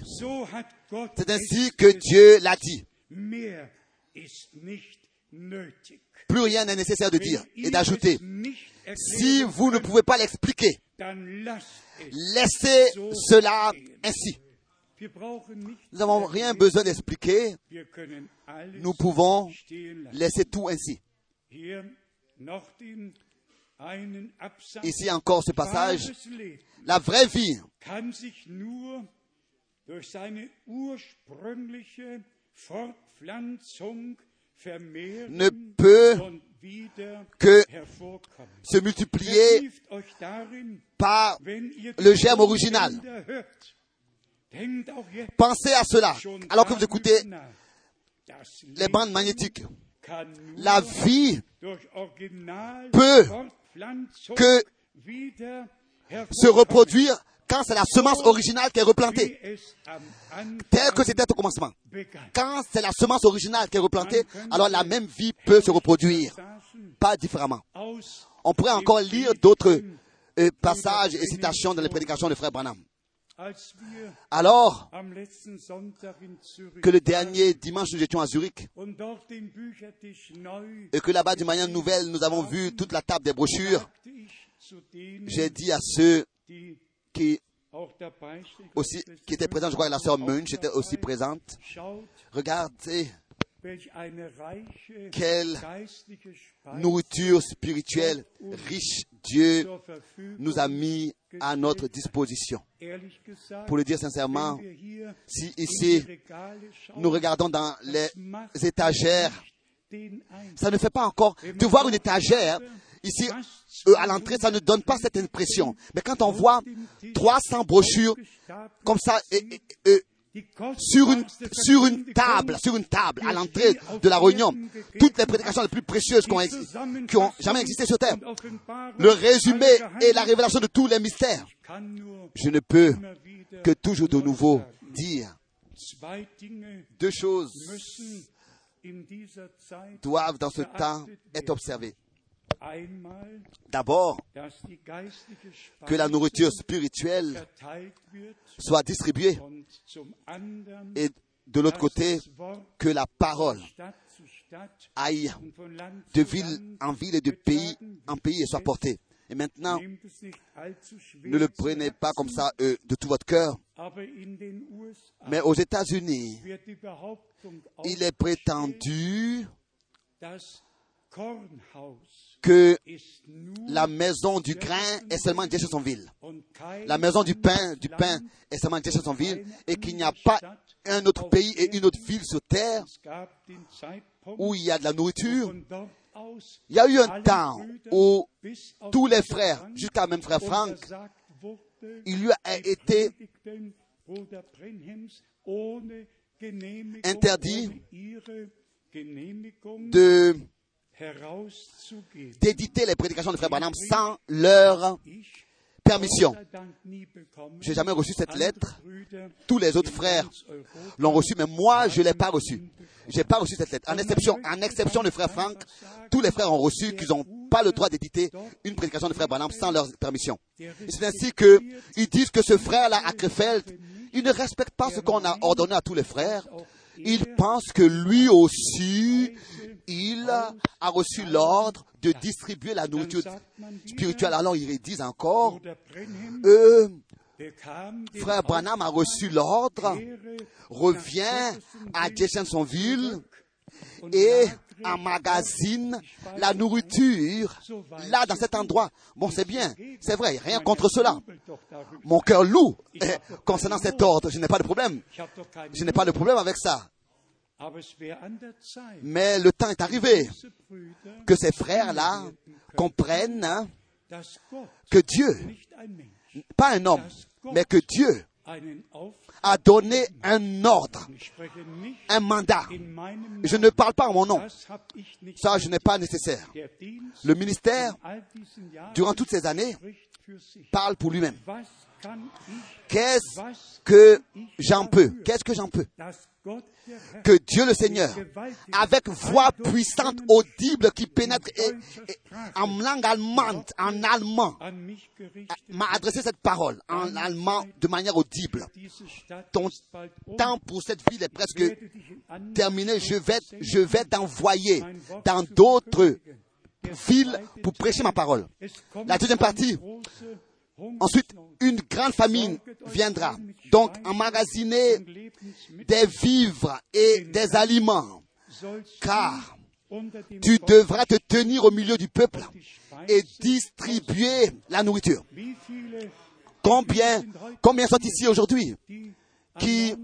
C'est ainsi que. Dieu l'a dit. Plus rien n'est nécessaire de dire et d'ajouter. Si vous ne pouvez pas l'expliquer, laissez cela ainsi. Nous n'avons rien besoin d'expliquer. Nous pouvons laisser tout ainsi. Ici encore ce passage. La vraie vie ne peut que se multiplier par le germe original. Pensez à cela alors que vous écoutez les bandes magnétiques. La vie peut que se reproduire quand c'est la semence originale qui est replantée, telle que c'était au commencement. Quand c'est la semence originale qui est replantée, alors la même vie peut se reproduire, pas différemment. On pourrait encore lire d'autres euh, passages et citations dans les prédications de Frère Branham. Alors que le dernier dimanche nous étions à Zurich et que là-bas du manière nouvelle nous avons vu toute la table des brochures, j'ai dit à ceux qui aussi étaient présents, je crois que la sœur Munch était aussi présente. Regardez quelle nourriture spirituelle riche Dieu nous a mis à notre disposition. Pour le dire sincèrement, si ici nous regardons dans les étagères, ça ne fait pas encore de voir une étagère ici euh, à l'entrée, ça ne donne pas cette impression. Mais quand on voit 300 brochures comme ça sur une, sur table, sur une table, à l'entrée de la réunion, toutes les prédications les plus précieuses qui ont, qui ont jamais existé sur terre, le résumé et la révélation de tous les mystères, je ne peux que toujours de nouveau dire deux choses doivent dans ce temps être observées. D'abord, que la nourriture spirituelle soit distribuée et de l'autre côté, que la parole aille de ville en ville et de pays en pays et soit portée. Et maintenant, ne le prenez pas comme ça euh, de tout votre cœur, mais aux États-Unis, il est prétendu que la maison du grain est seulement une Jeffersonville. La maison du pain, du pain est seulement une Jeffersonville et qu'il n'y a pas un autre pays et une autre ville sur terre où il y a de la nourriture. Il y a eu un temps où tous les frères, jusqu'à même frère wurde, il lui a été interdit de. D'éditer les prédications de frère Branham sans leur permission. J'ai jamais reçu cette lettre. Tous les autres frères l'ont reçue, mais moi, je l'ai pas reçue. J'ai pas reçu cette lettre. En exception, en exception de frère Franck, tous les frères ont reçu qu'ils n'ont pas le droit d'éditer une prédication de frère Branham sans leur permission. C'est ainsi que ils disent que ce frère-là, à Krefeld, il ne respecte pas ce qu'on a ordonné à tous les frères. Il pense que lui aussi, il a reçu l'ordre de distribuer la nourriture spirituelle. Alors ils disent encore, euh, frère Branham a reçu l'ordre, revient à Jeffersonville et emmagasine la nourriture là dans cet endroit. Bon, c'est bien, c'est vrai, rien contre cela. Mon cœur loue eh, concernant cet ordre, je n'ai pas de problème. Je n'ai pas de problème avec ça. Mais le temps est arrivé que ces frères-là comprennent hein, que Dieu, pas un homme, mais que Dieu a donné un ordre, un mandat. Je ne parle pas en mon nom. Ça, je n'ai pas nécessaire. Le ministère, durant toutes ces années, parle pour lui-même. Qu'est-ce que j'en peux? Qu'est-ce que j'en peux? Que Dieu le Seigneur, avec voix puissante, audible, qui pénètre en langue allemande, en allemand, m'a adressé cette parole en allemand de manière audible. Ton temps pour cette ville est presque terminé. Je vais, je vais t'envoyer dans d'autres villes pour prêcher ma parole. La deuxième partie, Ensuite, une grande famine viendra. Donc, emmagasiner des vivres et des aliments. Car tu devras te tenir au milieu du peuple et distribuer la nourriture. Combien, combien sont ici aujourd'hui? Qui,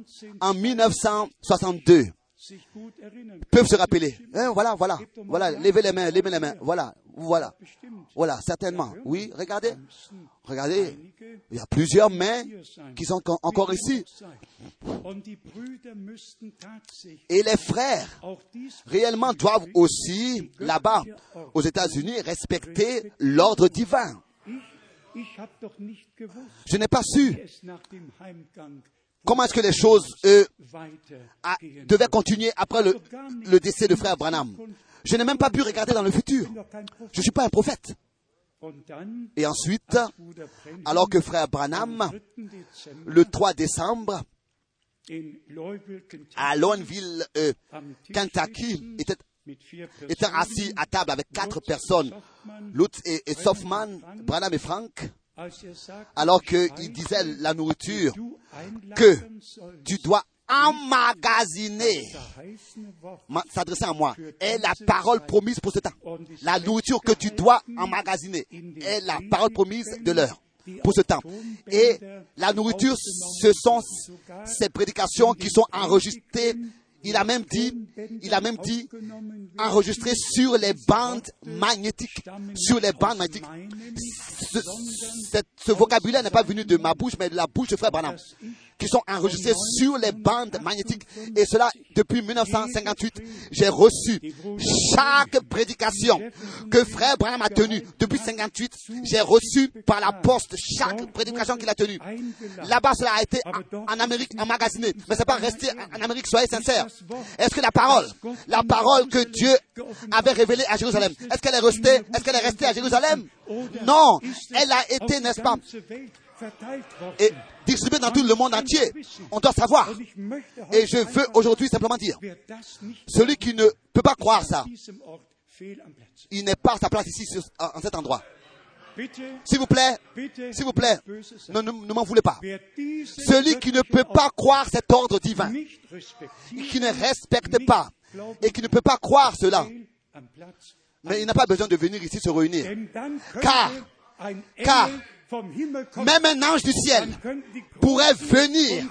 en 1962, peuvent se rappeler. Hein, voilà, voilà, voilà, levez les mains, levez les mains, voilà, voilà, voilà, certainement. Oui, regardez, regardez, il y a plusieurs mains qui sont encore ici. Et les frères, réellement, doivent aussi, là-bas, aux États-Unis, respecter l'ordre divin. Je n'ai pas su comment est-ce que les choses devaient continuer après le, décès de frère Branham? Je n'ai même pas pu regarder dans le futur. Je ne suis pas un prophète. Et ensuite, alors que frère Branham, le 3 décembre, à Lownville, euh, Kentucky, était, assis à table avec quatre personnes, Lutz et, et Soffman, Branham et Frank, alors qu'il disait la nourriture que tu dois emmagasiner, s'adresser à moi, est la parole promise pour ce temps. La nourriture que tu dois emmagasiner est la parole promise de l'heure pour ce temps. Et la nourriture, ce sont ces prédications qui sont enregistrées il a même dit, il a même dit, enregistré sur les bandes magnétiques, sur les bandes magnétiques. Ce, vocabulaire n'est pas venu de ma bouche, mais de la bouche de Frère Branham qui sont enregistrés sur les bandes magnétiques. Et cela, depuis 1958, j'ai reçu chaque prédication que Frère Branham a tenue. Depuis 58, j'ai reçu par la poste chaque prédication qu'il a tenue. Là-bas, cela a été en, Amérique emmagasiné. Mais c'est pas resté en Amérique, soyez sincères. Est-ce que la parole, la parole que Dieu avait révélée à Jérusalem, est-ce qu'elle est restée, est-ce qu'elle est restée à Jérusalem? Non. Elle a été, n'est-ce pas? Et distribué dans tout le monde entier. On doit savoir. Et je veux aujourd'hui simplement dire, celui qui ne peut pas croire ça, il n'est pas à sa place ici, en cet endroit. S'il vous plaît, s'il vous plaît, ne, ne m'en voulez pas. Celui qui ne peut pas croire cet ordre divin, qui ne respecte pas et qui ne peut pas croire cela, mais il n'a pas besoin de venir ici se réunir. Car, car même un ange du ciel pourrait venir,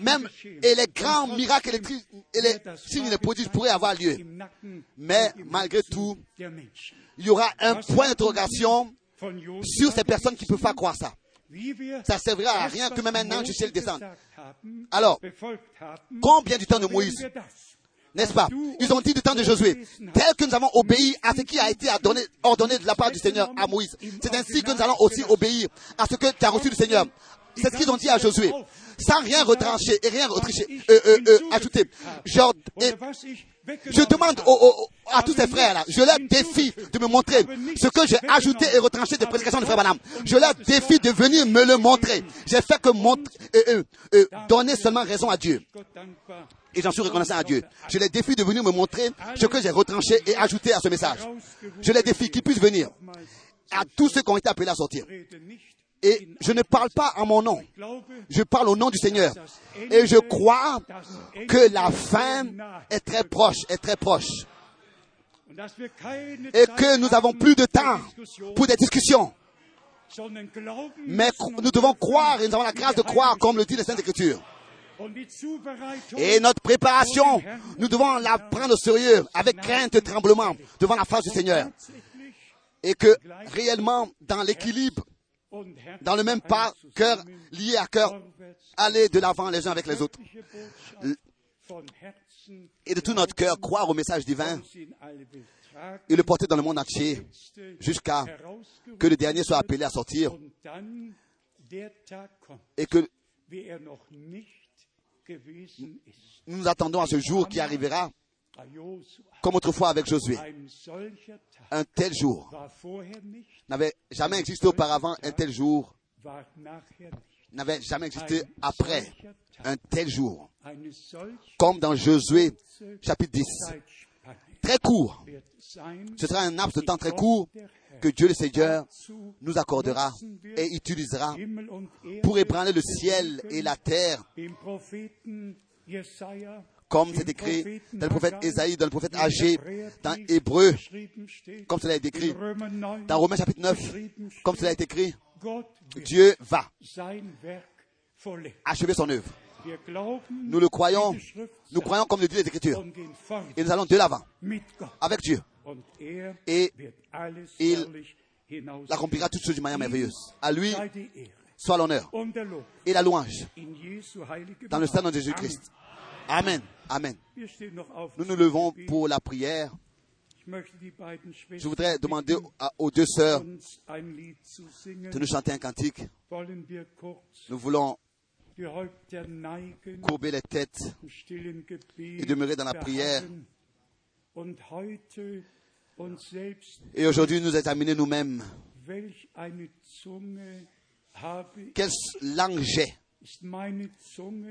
même, et les grands miracles et les, signes et les prodiges pourraient avoir lieu. Mais malgré tout, il y aura un point d'interrogation sur ces personnes qui ne peuvent pas croire ça. Ça ne servira à rien que même un ange du ciel descende. Alors, combien du temps de Moïse N'est-ce pas Ils ont dit du temps de Josué, tel que nous avons obéi à ce qui a été ordonné, de la part du Seigneur à Moïse, c'est ainsi que nous allons aussi obéir à ce que tu as reçu du Seigneur. C'est ce qu'ils ont dit à Josué, sans rien retrancher et rien retricher, euh, euh, euh, ajouter. Je demande à tous ces frères-là, je leur défie de me montrer ce que j'ai ajouté et retranché des prédications de frère Banham. Je leur défie de venir me le montrer. J'ai fait que montrer, donner seulement raison à Dieu. Et j'en suis reconnaissant à Dieu. Je les défie de venir me montrer ce que j'ai retranché et ajouté à ce message. Je les défie qu'ils puissent venir à tous ceux qui ont été appelés à sortir. Et je ne parle pas en mon nom. Je parle au nom du Seigneur. Et je crois que la fin est très proche, est très proche. Et que nous n'avons plus de temps pour des discussions. Mais nous devons croire et nous avons la grâce de croire comme le dit la Sainte Écriture. Et notre préparation, nous devons la prendre au sérieux avec crainte et tremblement devant la face du Seigneur. Et que réellement, dans l'équilibre, dans le même pas, cœur lié à cœur, aller de l'avant les uns avec les autres. Et de tout notre cœur, croire au message divin et le porter dans le monde entier jusqu'à que le dernier soit appelé à sortir et que nous nous attendons à ce jour qui arrivera comme autrefois avec Josué. Un tel jour n'avait jamais existé auparavant, un tel jour n'avait jamais existé après. Un tel jour, comme dans Josué chapitre 10. Très court. Ce sera un laps de temps très court que Dieu le Seigneur nous accordera et utilisera pour ébranler le ciel et la terre, comme c'est écrit dans le prophète Ésaïe, dans le prophète Agé, dans Hébreu, comme cela est écrit in Römer 9 dans Romains chapitre 9, geschrieben comme cela est écrit, Dieu va achever son œuvre. Nous le croyons, nous croyons comme le dit les Écritures. Et nous allons de l'avant avec Dieu. Et il. L'accomplira toutes choses d'une manière merveilleuse. À lui soit l'honneur et la louange dans le sang de. Jésus-Christ. Amen. Amen. Nous nous levons pour la prière. Je voudrais demander aux deux sœurs de nous chanter un cantique. Nous voulons courber les têtes et demeurer dans la prière. et aujourd'hui nous examiner nous-mêmes. Quelle langue j'ai?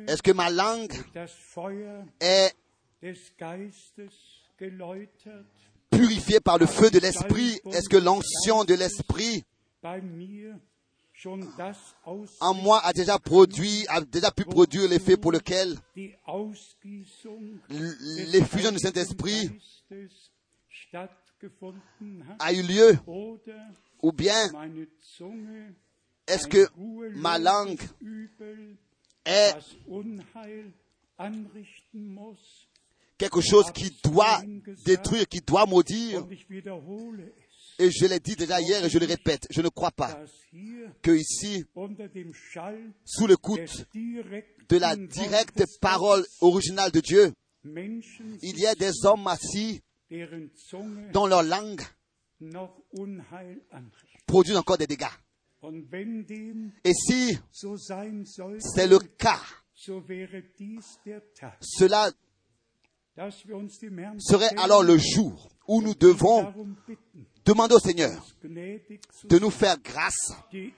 Est-ce que ma langue est purifiée par le feu de l'Esprit? Est-ce que l'onction de l'Esprit en moi a déjà produit, a déjà pu produire l'effet pour lequel l'effusion du Saint-Esprit a eu lieu. Ou bien est-ce que ma langue est quelque chose qui doit détruire, qui doit maudire? Et je l'ai dit déjà hier et je le répète, je ne crois pas que ici, sous le coup des direkten de la directe parole originale de Dieu, il y a des hommes assis dont leur langue produit encore des dégâts. Et si c'est le cas, cela serait alors le jour où nous devons demander au Seigneur de nous faire grâce, de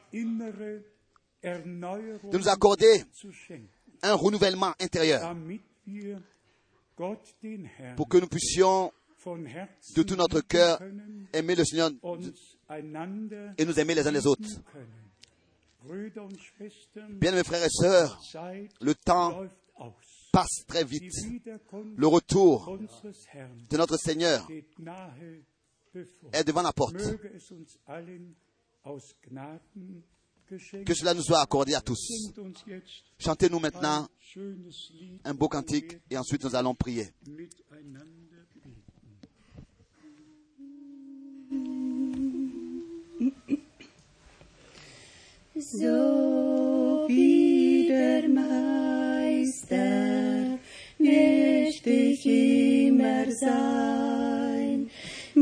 nous accorder un renouvellement intérieur pour que nous puissions de tout notre cœur aimer le Seigneur et nous aimer les uns les autres. Bien mes frères et sœurs, le temps passe très vite. Le retour de notre Seigneur. Est devant la porte. Möge es uns allen aus Gnaden geschenkt Que cela nous soit accordé à tous. Chantez-nous maintenant un beau cantique et ensuite nous allons prier. So wie der Meister mächtig Herr sein,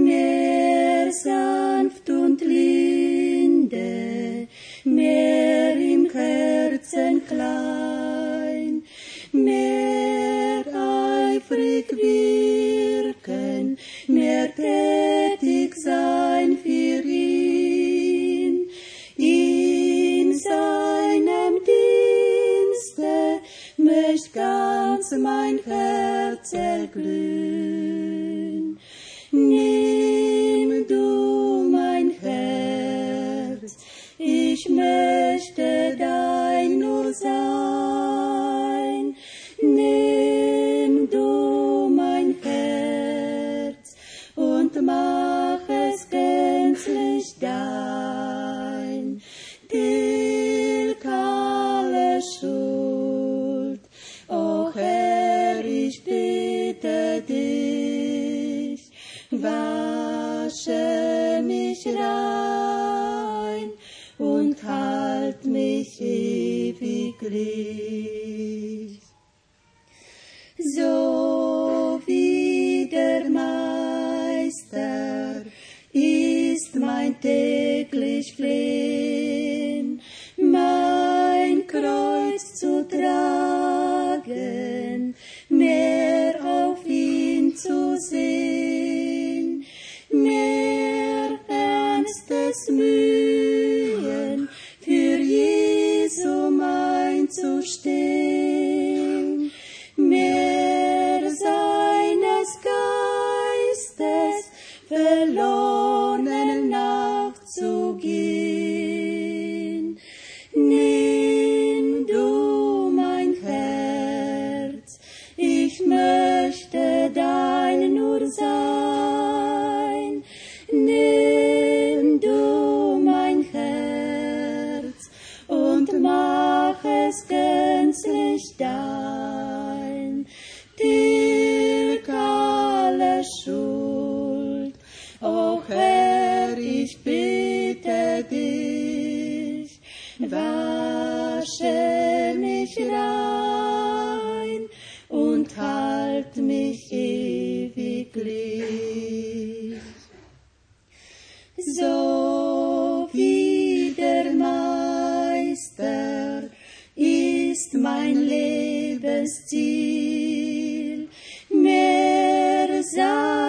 mehr sanft und linde, mehr im Herzen klein, mehr eifrig wirken, mehr tätig sein für ihn. In seinem Dienste möcht ganz mein Herz erglühen. So wie der Meister ist mein täglich Flehen, mein Kreuz zu tragen, mehr auf ihn zu sehen, So wie Meister ist mein Lebensziel, mehr seine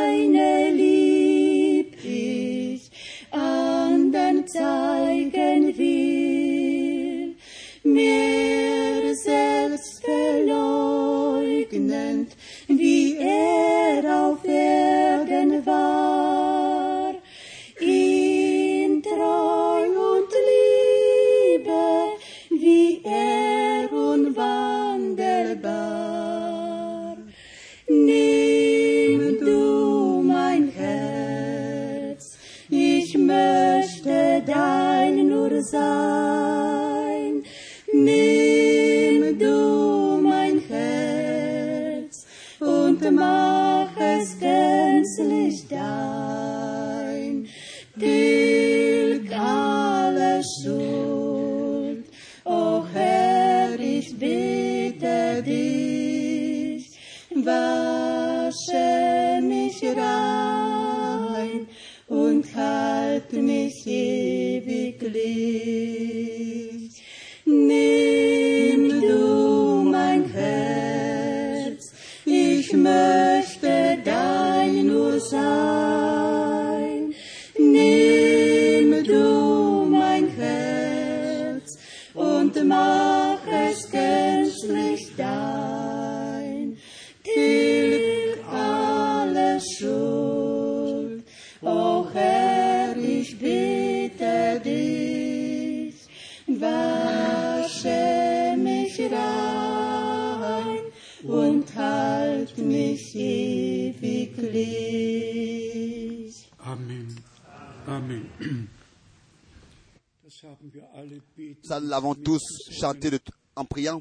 l'avons tous chanté en priant.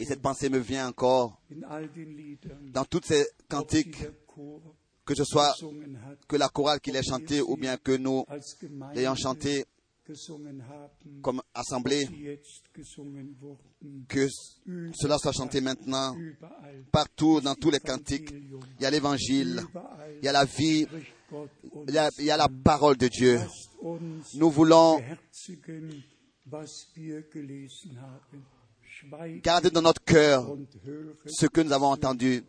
Et cette pensée me vient encore dans toutes ces cantiques, que ce soit que la chorale qui l'ait chanté ou bien que nous l'ayons chanté comme assemblée, que cela soit chanté maintenant partout dans tous les cantiques. Il y a l'évangile, il y a la vie, il y a la parole de Dieu. Nous voulons garder dans notre cœur ce que nous avons entendu.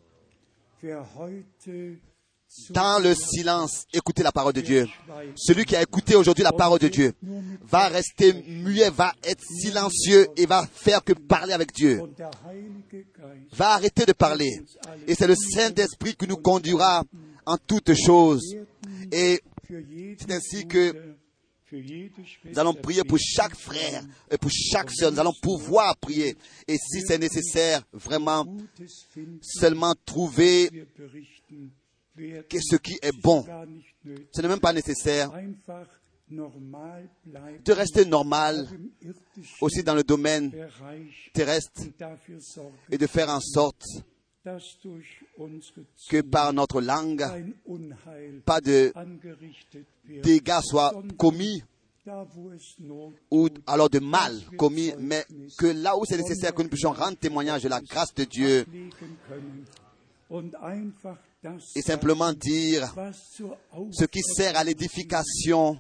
Dans le silence, écoutez la parole de Dieu. Celui qui a écouté aujourd'hui la parole de Dieu va rester muet, va être silencieux et va faire que parler avec Dieu. Va arrêter de parler. Et c'est le Saint-Esprit qui nous conduira en toutes choses. Et c'est ainsi que nous allons prier pour chaque frère et pour chaque sœur. Nous allons pouvoir prier. Et si c'est nécessaire, vraiment, seulement trouver ce qui est bon. Ce n'est même pas nécessaire de rester normal aussi dans le domaine terrestre et de faire en sorte que par notre langue, pas de dégâts soient commis ou alors de mal commis, mais que là où c'est nécessaire que nous puissions rendre témoignage de la grâce de Dieu et simplement dire ce qui sert à l'édification,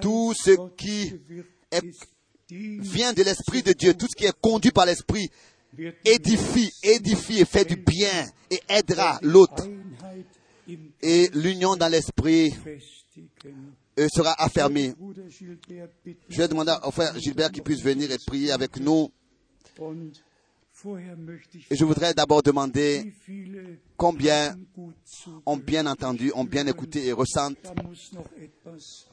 tout ce qui est- vient de l'Esprit de Dieu, tout ce qui est conduit par l'Esprit, édifie, édifie et fait du bien et aidera l'autre. Et l'union dans l'Esprit euh, sera affermie. Je vais demander au frère Gilbert qu'il puisse venir et prier avec nous. Et je voudrais d'abord demander combien ont bien entendu, ont bien écouté et ressentent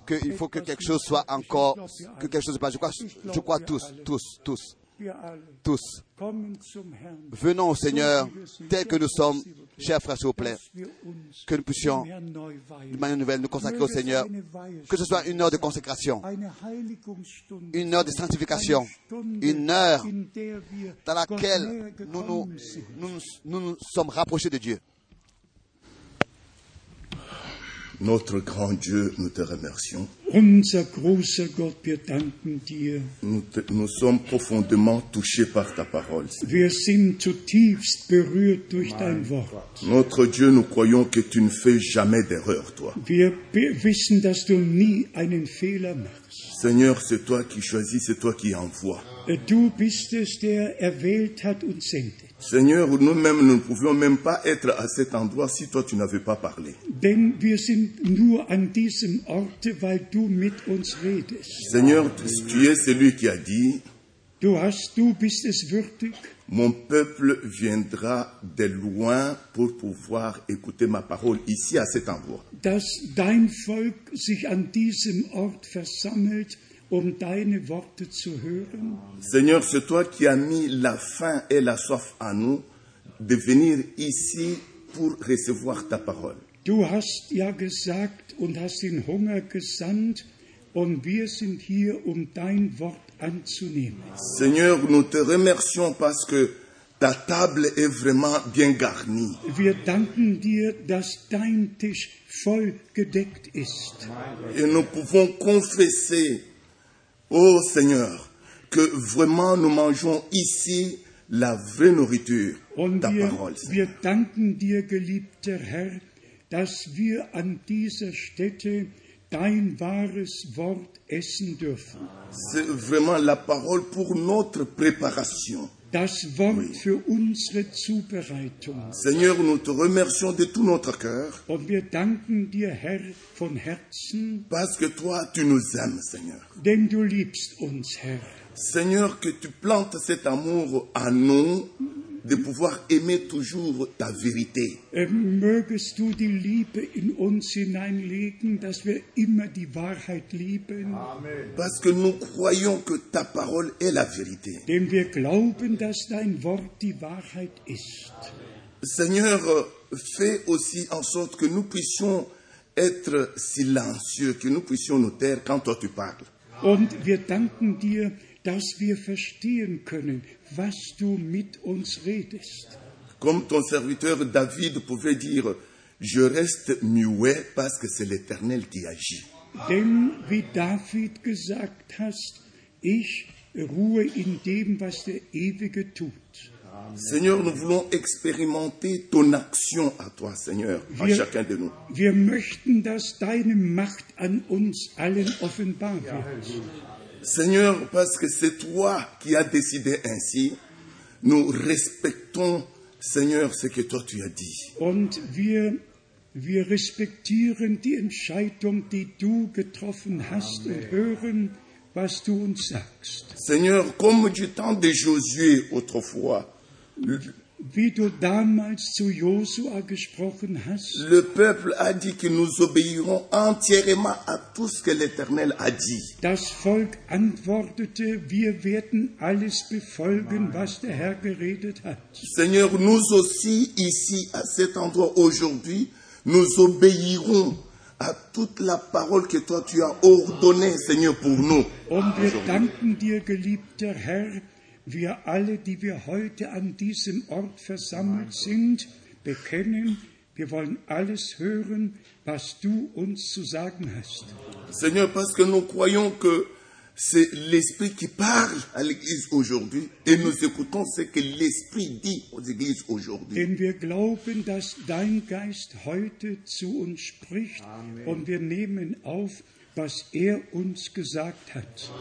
qu'il faut que quelque chose soit encore, que quelque chose se passe. Je crois, je crois tous, tous, tous, tous. Venons au Seigneur tel que nous sommes, chers frères, s'il vous plaît, que nous puissions, de manière nouvelle, nous consacrer au Seigneur, que ce soit une heure de consécration, une heure de sanctification, une heure dans laquelle nous nous, nous nous sommes rapprochés de Dieu. Notre grand Dieu, nous te remercions. Unser großer Gott, wir danken dir. Nous, te- nous sommes profondément touchés par ta parole. Wir sind zutiefst berührt durch dein Wort. Notre Dieu, nous croyons que tu ne fais jamais d'erreur, toi. Wir wissen, dass du nie einen Fehler machst. Seigneur, c'est toi qui choisis, c'est toi qui envoies. Du bist es, der erwählt hat und sendet. Seigneur, nous-mêmes, nous ne pouvions même pas être à cet endroit si toi tu n'avais pas parlé. Denn wir sind nur an diesem Orte, weil du mit uns redest. Seigneur, tu es celui qui a dit, Du hast, du bist es würdig, mon peuple viendra de loin pour pouvoir écouter ma parole ici à cet endroit. dass dein Volk sich an diesem Ort versammelt, um deine Worte zu hören? Seigneur, c'est toi qui as mis la faim et la soif à nous de venir ici pour recevoir ta parole. Du hast ja gesagt und hast den Hunger gesandt, und wir sind hier, um dein Wort anzunehmen. Seigneur, nous te remercions parce que ta table est vraiment bien garnie. Wir danken dir, dass dein Tisch voll gedeckt ist. Et nous pouvons confesser, ô Seigneur, que vraiment nous mangeons ici la vraie nourriture, Und ta wir, parole. wir danken dir, geliebter Herr, dass wir an dieser Stätte dein wahres Wort essen dürfen. C'est vraiment la parole pour notre préparation. Das Wort für unsere Zubereitung. Seigneur, nous te remercions de tout notre cœur Und wir danken dir, Herr, von Herzen, parce que toi, tu nous aimes, Seigneur. denn du liebst uns, Herr. Seigneur, que tu plantes cet amour à nous de pouvoir aimer toujours ta vérité. Ähm, Mögest du die Liebe in uns hineinlegen, dass wir immer die Wahrheit lieben, Parce que nous croyons que ta parole est la vérité. denn wir glauben, dass dein Wort die Wahrheit ist. Seigneur, fais aussi en sorte que nous puissions être silencieux, que nous puissions nous taire quand toi tu parles. Und wir danken dir, dass wir verstehen können, was du mit uns redest. Comme ton serviteur David pouvait dire, je reste muet parce que c'est l'Éternel qui agit. Denn wie David gesagt hast, ich ruhe in dem, was der Ewige tut. Seigneur, nous voulons expérimenter ton action à toi, Seigneur, à Wir- chacun de nous. Wir möchten, dass deine Macht an uns allen offenbar wird. Seigneur, parce que c'est toi qui as décidé ainsi, nous respectons, Seigneur, ce que toi tu as dit. Und wir, wir respektieren die Entscheidung, die du getroffen hast und hören, was du uns sagst. Seigneur, comme du temps de Josué autrefois, le, peuple a dit que nous obéirons entièrement à tout ce que l'Éternel a dit. das Volk antwortete, wir werden alles befolgen, was der Herr geredet hat. Seigneur, nous aussi, ici, à cet endroit aujourd'hui, nous obéirons à toute la parole que toi tu as ordonnée, Seigneur, pour nous. Und wir danken dir, geliebter Herr, wir alle, die wir heute an diesem Ort versammelt sind, bekennen, wir wollen alles hören, was du uns zu sagen hast. Seigneur, parce que nous croyons que c'est l'Esprit qui parle à l'Église aujourd'hui et nous écoutons ce que l'Esprit dit aux Églises aujourd'hui. Denn wir glauben, dass dein Geist heute zu uns spricht und wir nehmen auf, was er uns gesagt hat.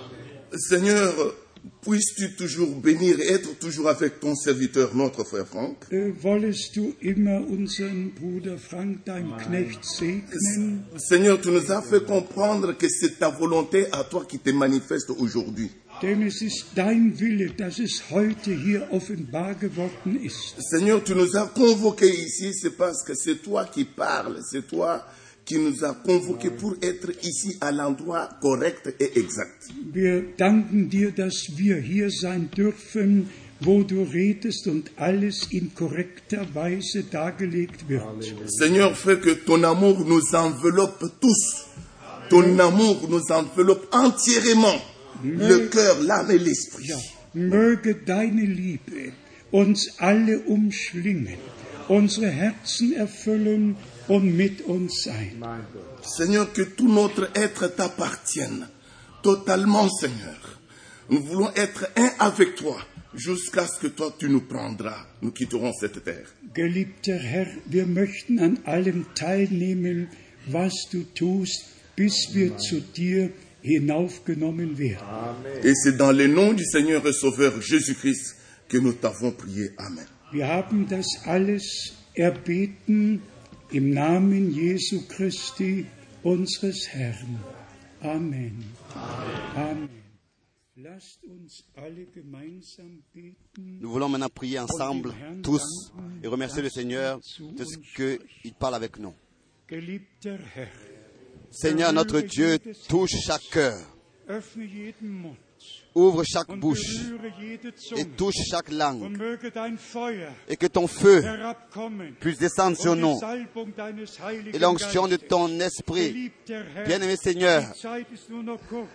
Seigneur, puisses-tu toujours bénir et être toujours avec ton serviteur, notre frère Franck? Äh, wollest du immer unseren Bruder Frank, dein Knecht, segnen? Seigneur, tu nous as fait comprendre que c'est ta volonté à toi qui te manifeste aujourd'hui. Denn es ist dein Wille, dass es heute hier offenbar geworden ist. Seigneur, tu nous as convoqués ici, c'est parce que c'est toi qui parles, c'est toi qui nous as convoqués pour être ici à l'endroit correct et exact. Wir danken dir, dass wir hier sein dürfen, wo du redest und alles in korrekter Weise dargelegt wird. Seigneur, fais que ton amour nous enveloppe tous. Ton amour nous enveloppe entièrement. Le cœur, l'âme et l'esprit. Ja, möge deine Liebe uns alle umschlingen, unsere Herzen erfüllen Seigneur, que tout notre être t'appartienne. Totalement, Seigneur. Nous voulons être un avec toi jusqu'à ce que toi tu nous prendras. Nous quitterons cette terre. Geliebter Herr, wir möchten an allem teilnehmen, was du tust, bis wir zu dir hinaufgenommen werden. Et c'est dans le nom du Seigneur et Sauveur Jésus-Christ que nous t'avons prié. Amen. Wir haben das alles erbeten im Namen Jesu Christi, unseres Herrn. Amen. Amen. Nous voulons maintenant prier ensemble, tous, et remercier le Seigneur de ce qu'il parle avec nous. Seigneur notre Dieu, touche chaque cœur, ouvre chaque bouche et touche chaque langue, et que ton feu puisse descendre sur nous. Et l'onction de ton esprit. Bien-aimé Seigneur,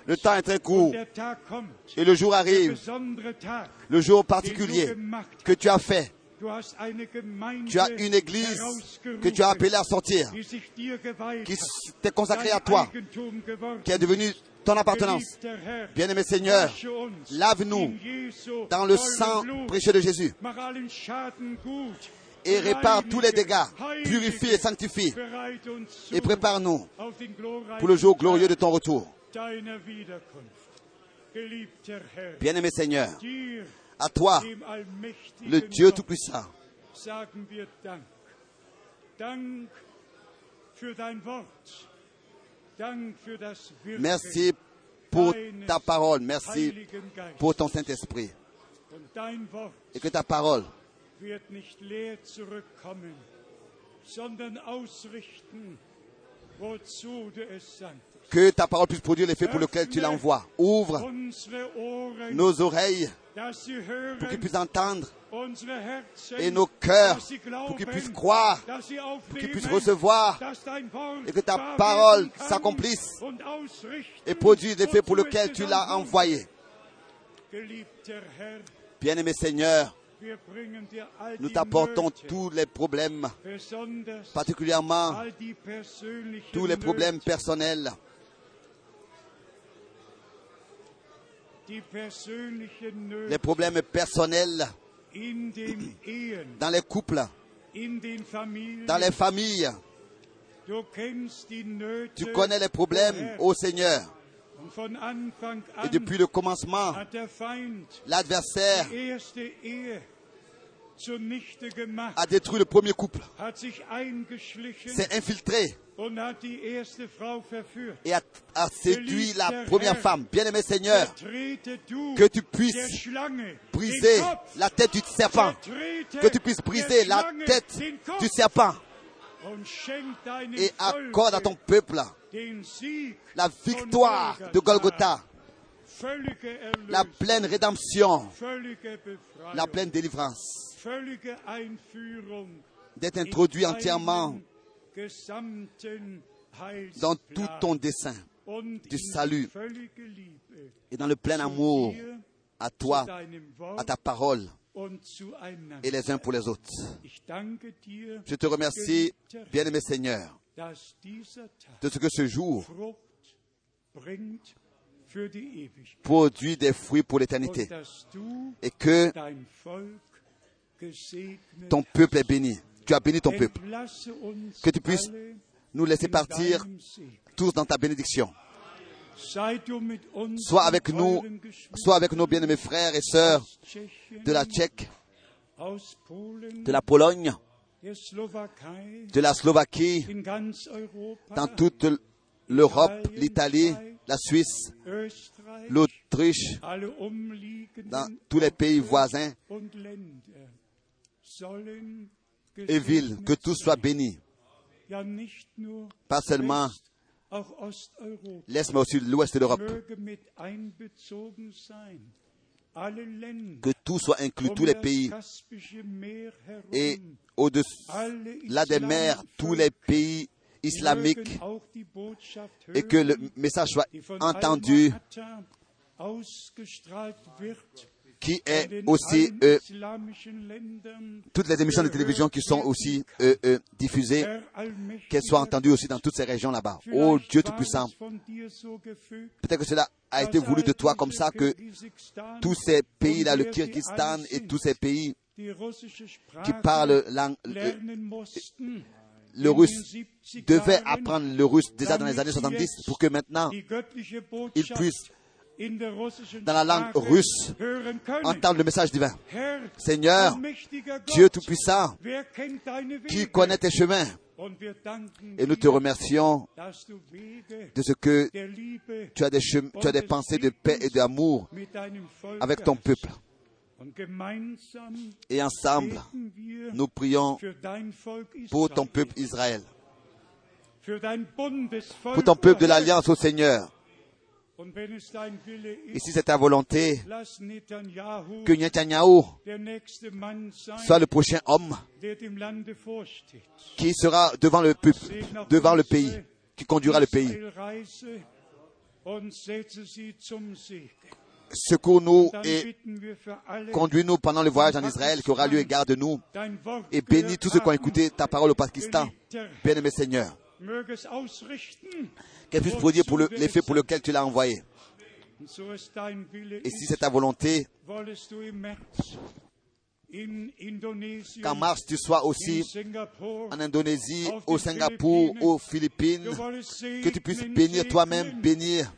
Le temps est très court et le jour arrive, le jour particulier que tu as fait. Tu as une église que tu as appelée à sortir, qui t'est consacrée à toi, qui est devenue ton appartenance. Bien-aimé Seigneur, lave-nous dans le sang précieux de Jésus. et répare tous les dégâts, purifie et sanctifie. et prépare-nous pour le jour glorieux de ton retour. Bien-aimé Seigneur, à toi, le Dieu Tout-Puissant, merci pour ta parole, merci pour ton Saint-Esprit. Et que ta parole que ta parole puisse produire l'effet pour lequel tu l'envoies. Ouvre nos oreilles pour qu'ils puissent entendre et nos cœurs pour qu'ils puissent croire, pour qu'ils puissent recevoir et que ta parole s'accomplisse et produise l'effet pour lequel tu l'as envoyé. Bien-aimé Seigneur, nous t'apportons tous les problèmes, particulièrement tous les problèmes personnels. Les problèmes personnels dans les couples, dans les familles. Tu connais les problèmes, ô Seigneur. Von Anfang Et depuis le commencement, l'adversaire a détruit le premier couple, s'est infiltré. et a, a séduit la première femme. Bien-aimé Seigneur, que tu puisses briser la tête du serpent, que tu puisses briser la tête du serpent. Et accorde à ton peuple la victoire de Golgotha, la pleine rédemption, la pleine délivrance, d'être in introduit entièrement dans tout ton dessein du salut et dans le plein amour à toi, à ta parole et les uns pour les autres. Je te remercie, bien-aimé Seigneur, de ce que ce jour produit des fruits pour l'éternité et que ton peuple est béni. Tu as béni ton peuple. Que tu puisses Nous laisser partir tous dans ta bénédiction. Sois avec nous, sois avec nos bien-aimés frères et sœurs de la Tchèque, de la Pologne, de la Slovaquie, dans toute l'Europe, l'Italie, la Suisse, l'Autriche, dans tous les pays voisins et villes, que ja nicht nur Pas seulement l'Est, mais aussi l'Ouest de l'Europe. Que tout soit inclus, tous les pays. Et au-delà des mers, tous les pays islamiques. Et que le message soit entendu, qui est aussi euh, toutes les émissions de télévision qui sont aussi euh, euh, diffusées, qu'elles soient entendues aussi dans toutes ces régions là-bas. Oh Dieu Tout-Puissant, peut-être que cela a été voulu de toi comme ça que tous ces pays-là, le Kyrgyzstan et tous ces pays qui parlent langue, euh, le russe devaient apprendre le russe déjà dans les années 70 pour que maintenant ils puissent, dans la langue russe, entendre le message divin. Seigneur, Dieu Tout-Puissant, qui connaît tes chemins, et nous te remercions de ce que tu as des, chem- tu as des pensées de paix et d'amour avec ton peuple. Et ensemble, nous prions pour ton peuple Israël, pour ton peuple de l'Alliance au Seigneur. Et si c'est ta volonté que Netanyahu soit le prochain homme qui sera devant le peuple, devant le pays, qui conduira le pays. Secours-nous et conduis-nous pendant le voyage en Israël qui aura lieu et garde-nous et bénis tous ceux qui ont écouté ta parole au Pakistan. Bien-aimé Seigneur, qu'elle puisse produire pour le- l'effet pour lequel tu l'as envoyé. Et si c'est ta volonté, qu'en mars tu sois aussi en Indonésie, au Singapour, aux Philippines, que tu puisses bénir toi-même, bénir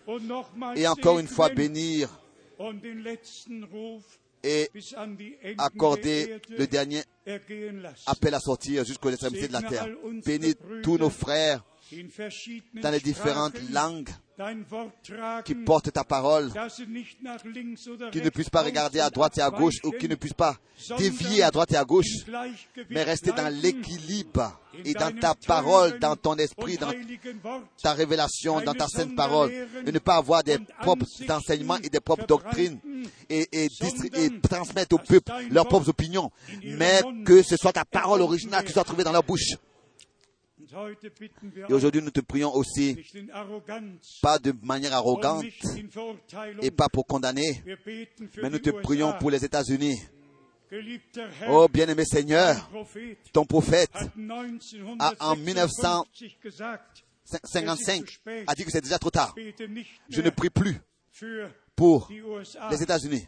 et encore une fois bénir et accorder le dernier appel à sortir jusqu'aux extrémités de la terre. Bénis tous nos frères dans les différentes langues qui portent ta parole, qui ne puissent pas regarder à droite et à gauche ou qui ne puissent pas dévier à droite et à gauche, mais rester dans l'équilibre et dans ta parole, dans ton esprit, dans ta révélation, dans ta sainte parole, et ne pas avoir des propres enseignements et des propres doctrines et, et, distri- et transmettre au peuple leurs propres opinions, mais que ce soit ta parole originale qui soit trouvée dans leur bouche. Et aujourd'hui, nous te prions aussi, pas de manière arrogante et pas pour condamner, mais nous te prions pour les États-Unis. Oh bien-aimé Seigneur, ton prophète a en 1955 a dit que c'est déjà trop tard. Je ne prie plus pour les États-Unis.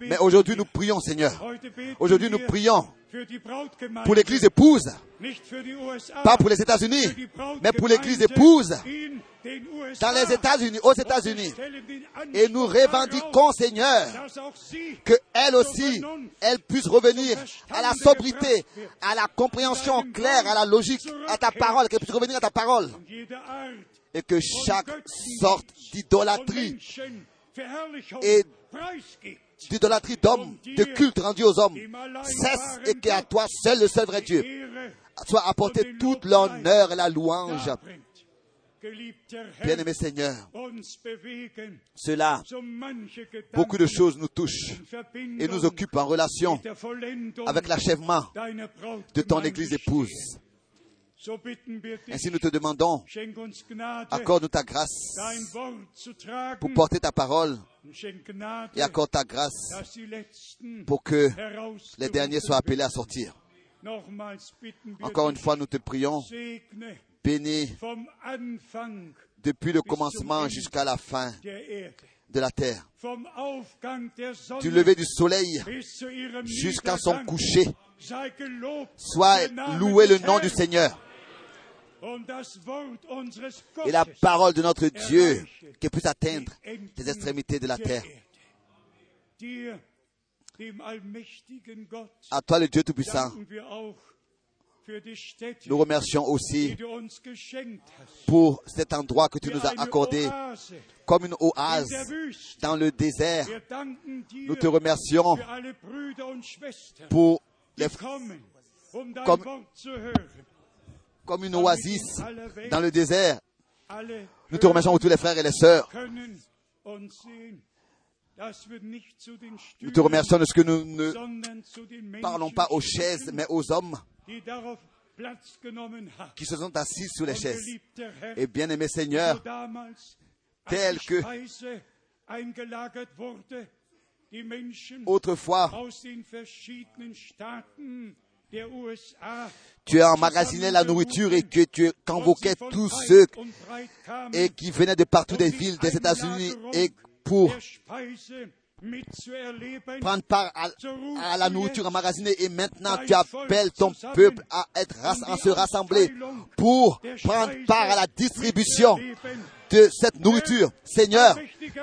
Mais aujourd'hui, nous prions, Seigneur. Aujourd'hui, nous prions pour l'Église épouse, pas pour les États-Unis, mais pour l'Église épouse dans les États-Unis, aux États-Unis. Et nous revendiquons, Seigneur, que elle aussi, elle puisse revenir à la sobriété, à la compréhension claire, à la logique, à ta parole, qu'elle puisse revenir à ta parole. Et que chaque sorte d'idolâtrie, Et d'idolâtrie d'hommes, de culte rendu aux hommes, cesse et qu'à toi seul le seul vrai Dieu. Soit apporté toute l'honneur et la louange. Bien-aimé Seigneur, cela, beaucoup de choses nous touchent et nous occupent en relation avec l'achèvement de ton Église épouse. Ainsi nous te demandons, accorde-nous ta grâce pour porter ta parole et accorde ta grâce pour que les derniers soient appelés à sortir. Encore une fois, nous te prions, bénis depuis le commencement jusqu'à la fin de la terre, du lever du soleil jusqu'à son coucher. Soit loué le nom du Seigneur Und das Wort unseres et la parole de notre Dieu qui puisse atteindre les extrémités de la terre. À toi le Dieu Tout-Puissant, nous remercions aussi pour cet endroit que tu nous as accordé comme une oase dans le désert. Nous te remercions pour les, um comme-. Comme une oasis dans le désert. Nous te remercions pour tous les frères et les sœurs. Nous te remercions de ce que nous ne parlons pas aux chaises, mais aux hommes qui se sont assis sous les chaises. Et bien-aimé Seigneur, tel que- autrefois, tu as emmagasiné la nourriture et que tu convoquais tous ceux et qui venaient de partout des villes des États-Unis et pour prendre part à, à la nourriture emmagasinée. Et maintenant tu appelles ton peuple à être à se rassembler pour prendre part à la distribution de cette nourriture. Seigneur,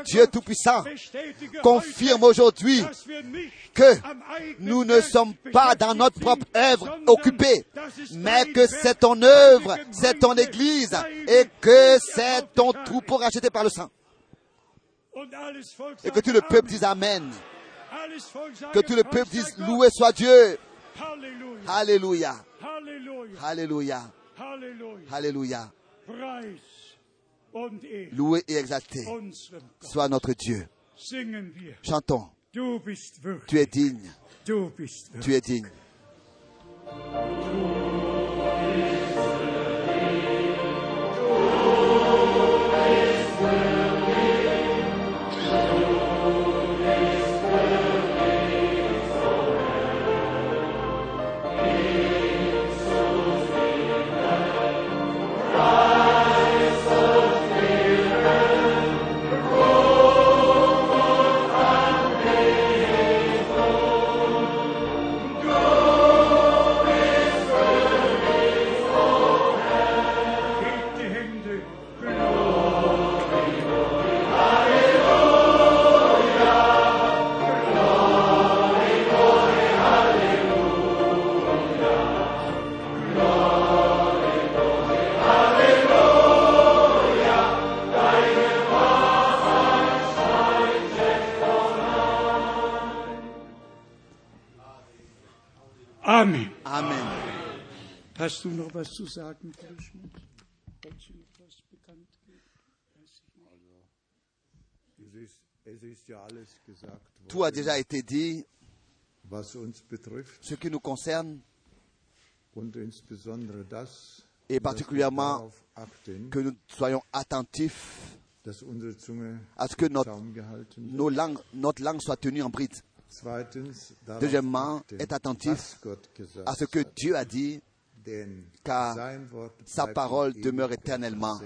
Dieu Tout-Puissant, confirme aujourd'hui que nous ne sommes pas dans notre propre œuvre occupée, mais que c'est ton œuvre, c'est ton Église et que c'est ton troupeau racheté par le sang. Et que tout le peuple dise Amen. Que tout le peuple dise Loué soit Dieu. Alléluia. Alléluia. Halleluja. Alléluia. Loué et exalté soit notre Dieu. Chantons. Tu es digne. Tu es digne. Was zu sagen, Schmidt? Noch was bekannt geben? Tout a déjà été dit. Ce qui nous concerne, et particulièrement que nous soyons attentifs à ce que notre, nos langues, langue soit tenue en bride. Deuxièmement, est attentif À ce que Dieu a dit, car sa parole demeure éternellement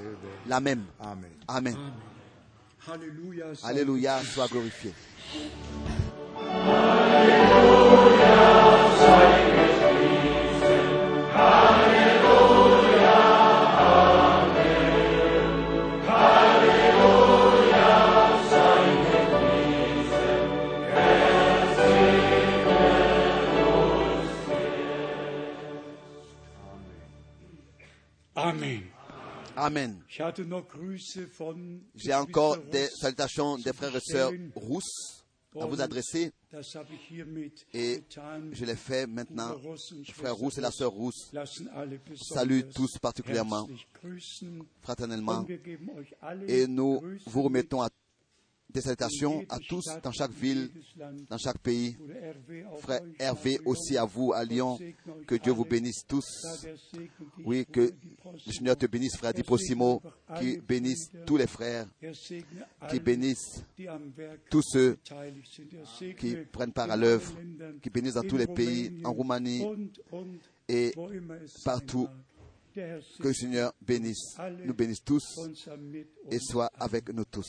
la même. Amen. Amen. Alléluia, sois glorifié. Amen. Amen. J'ai encore des salutations des frères et sœurs rousses à vous adresser. et je l'ai fait maintenant. Le frère Rousse et la sœur Rousse, saluent tous particulièrement, fraternellement, et nous vous remettons à- des salutations à tous dans chaque ville, dans chaque pays. Frère Hervé aussi à vous à Lyon. Que Dieu vous bénisse tous. Oui, que le Seigneur te bénisse, frère Di Prossimo, qui bénisse tous les frères, qui bénisse tous ceux qui prennent part à l'œuvre, qui bénissent dans tous les pays, en Roumanie et partout. Que le Seigneur bénisse, nous bénisse tous et soit avec nous tous.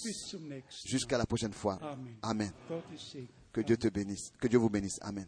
Jusqu'à la prochaine fois. Amen. Que Dieu te bénisse, que Dieu vous bénisse. Amen.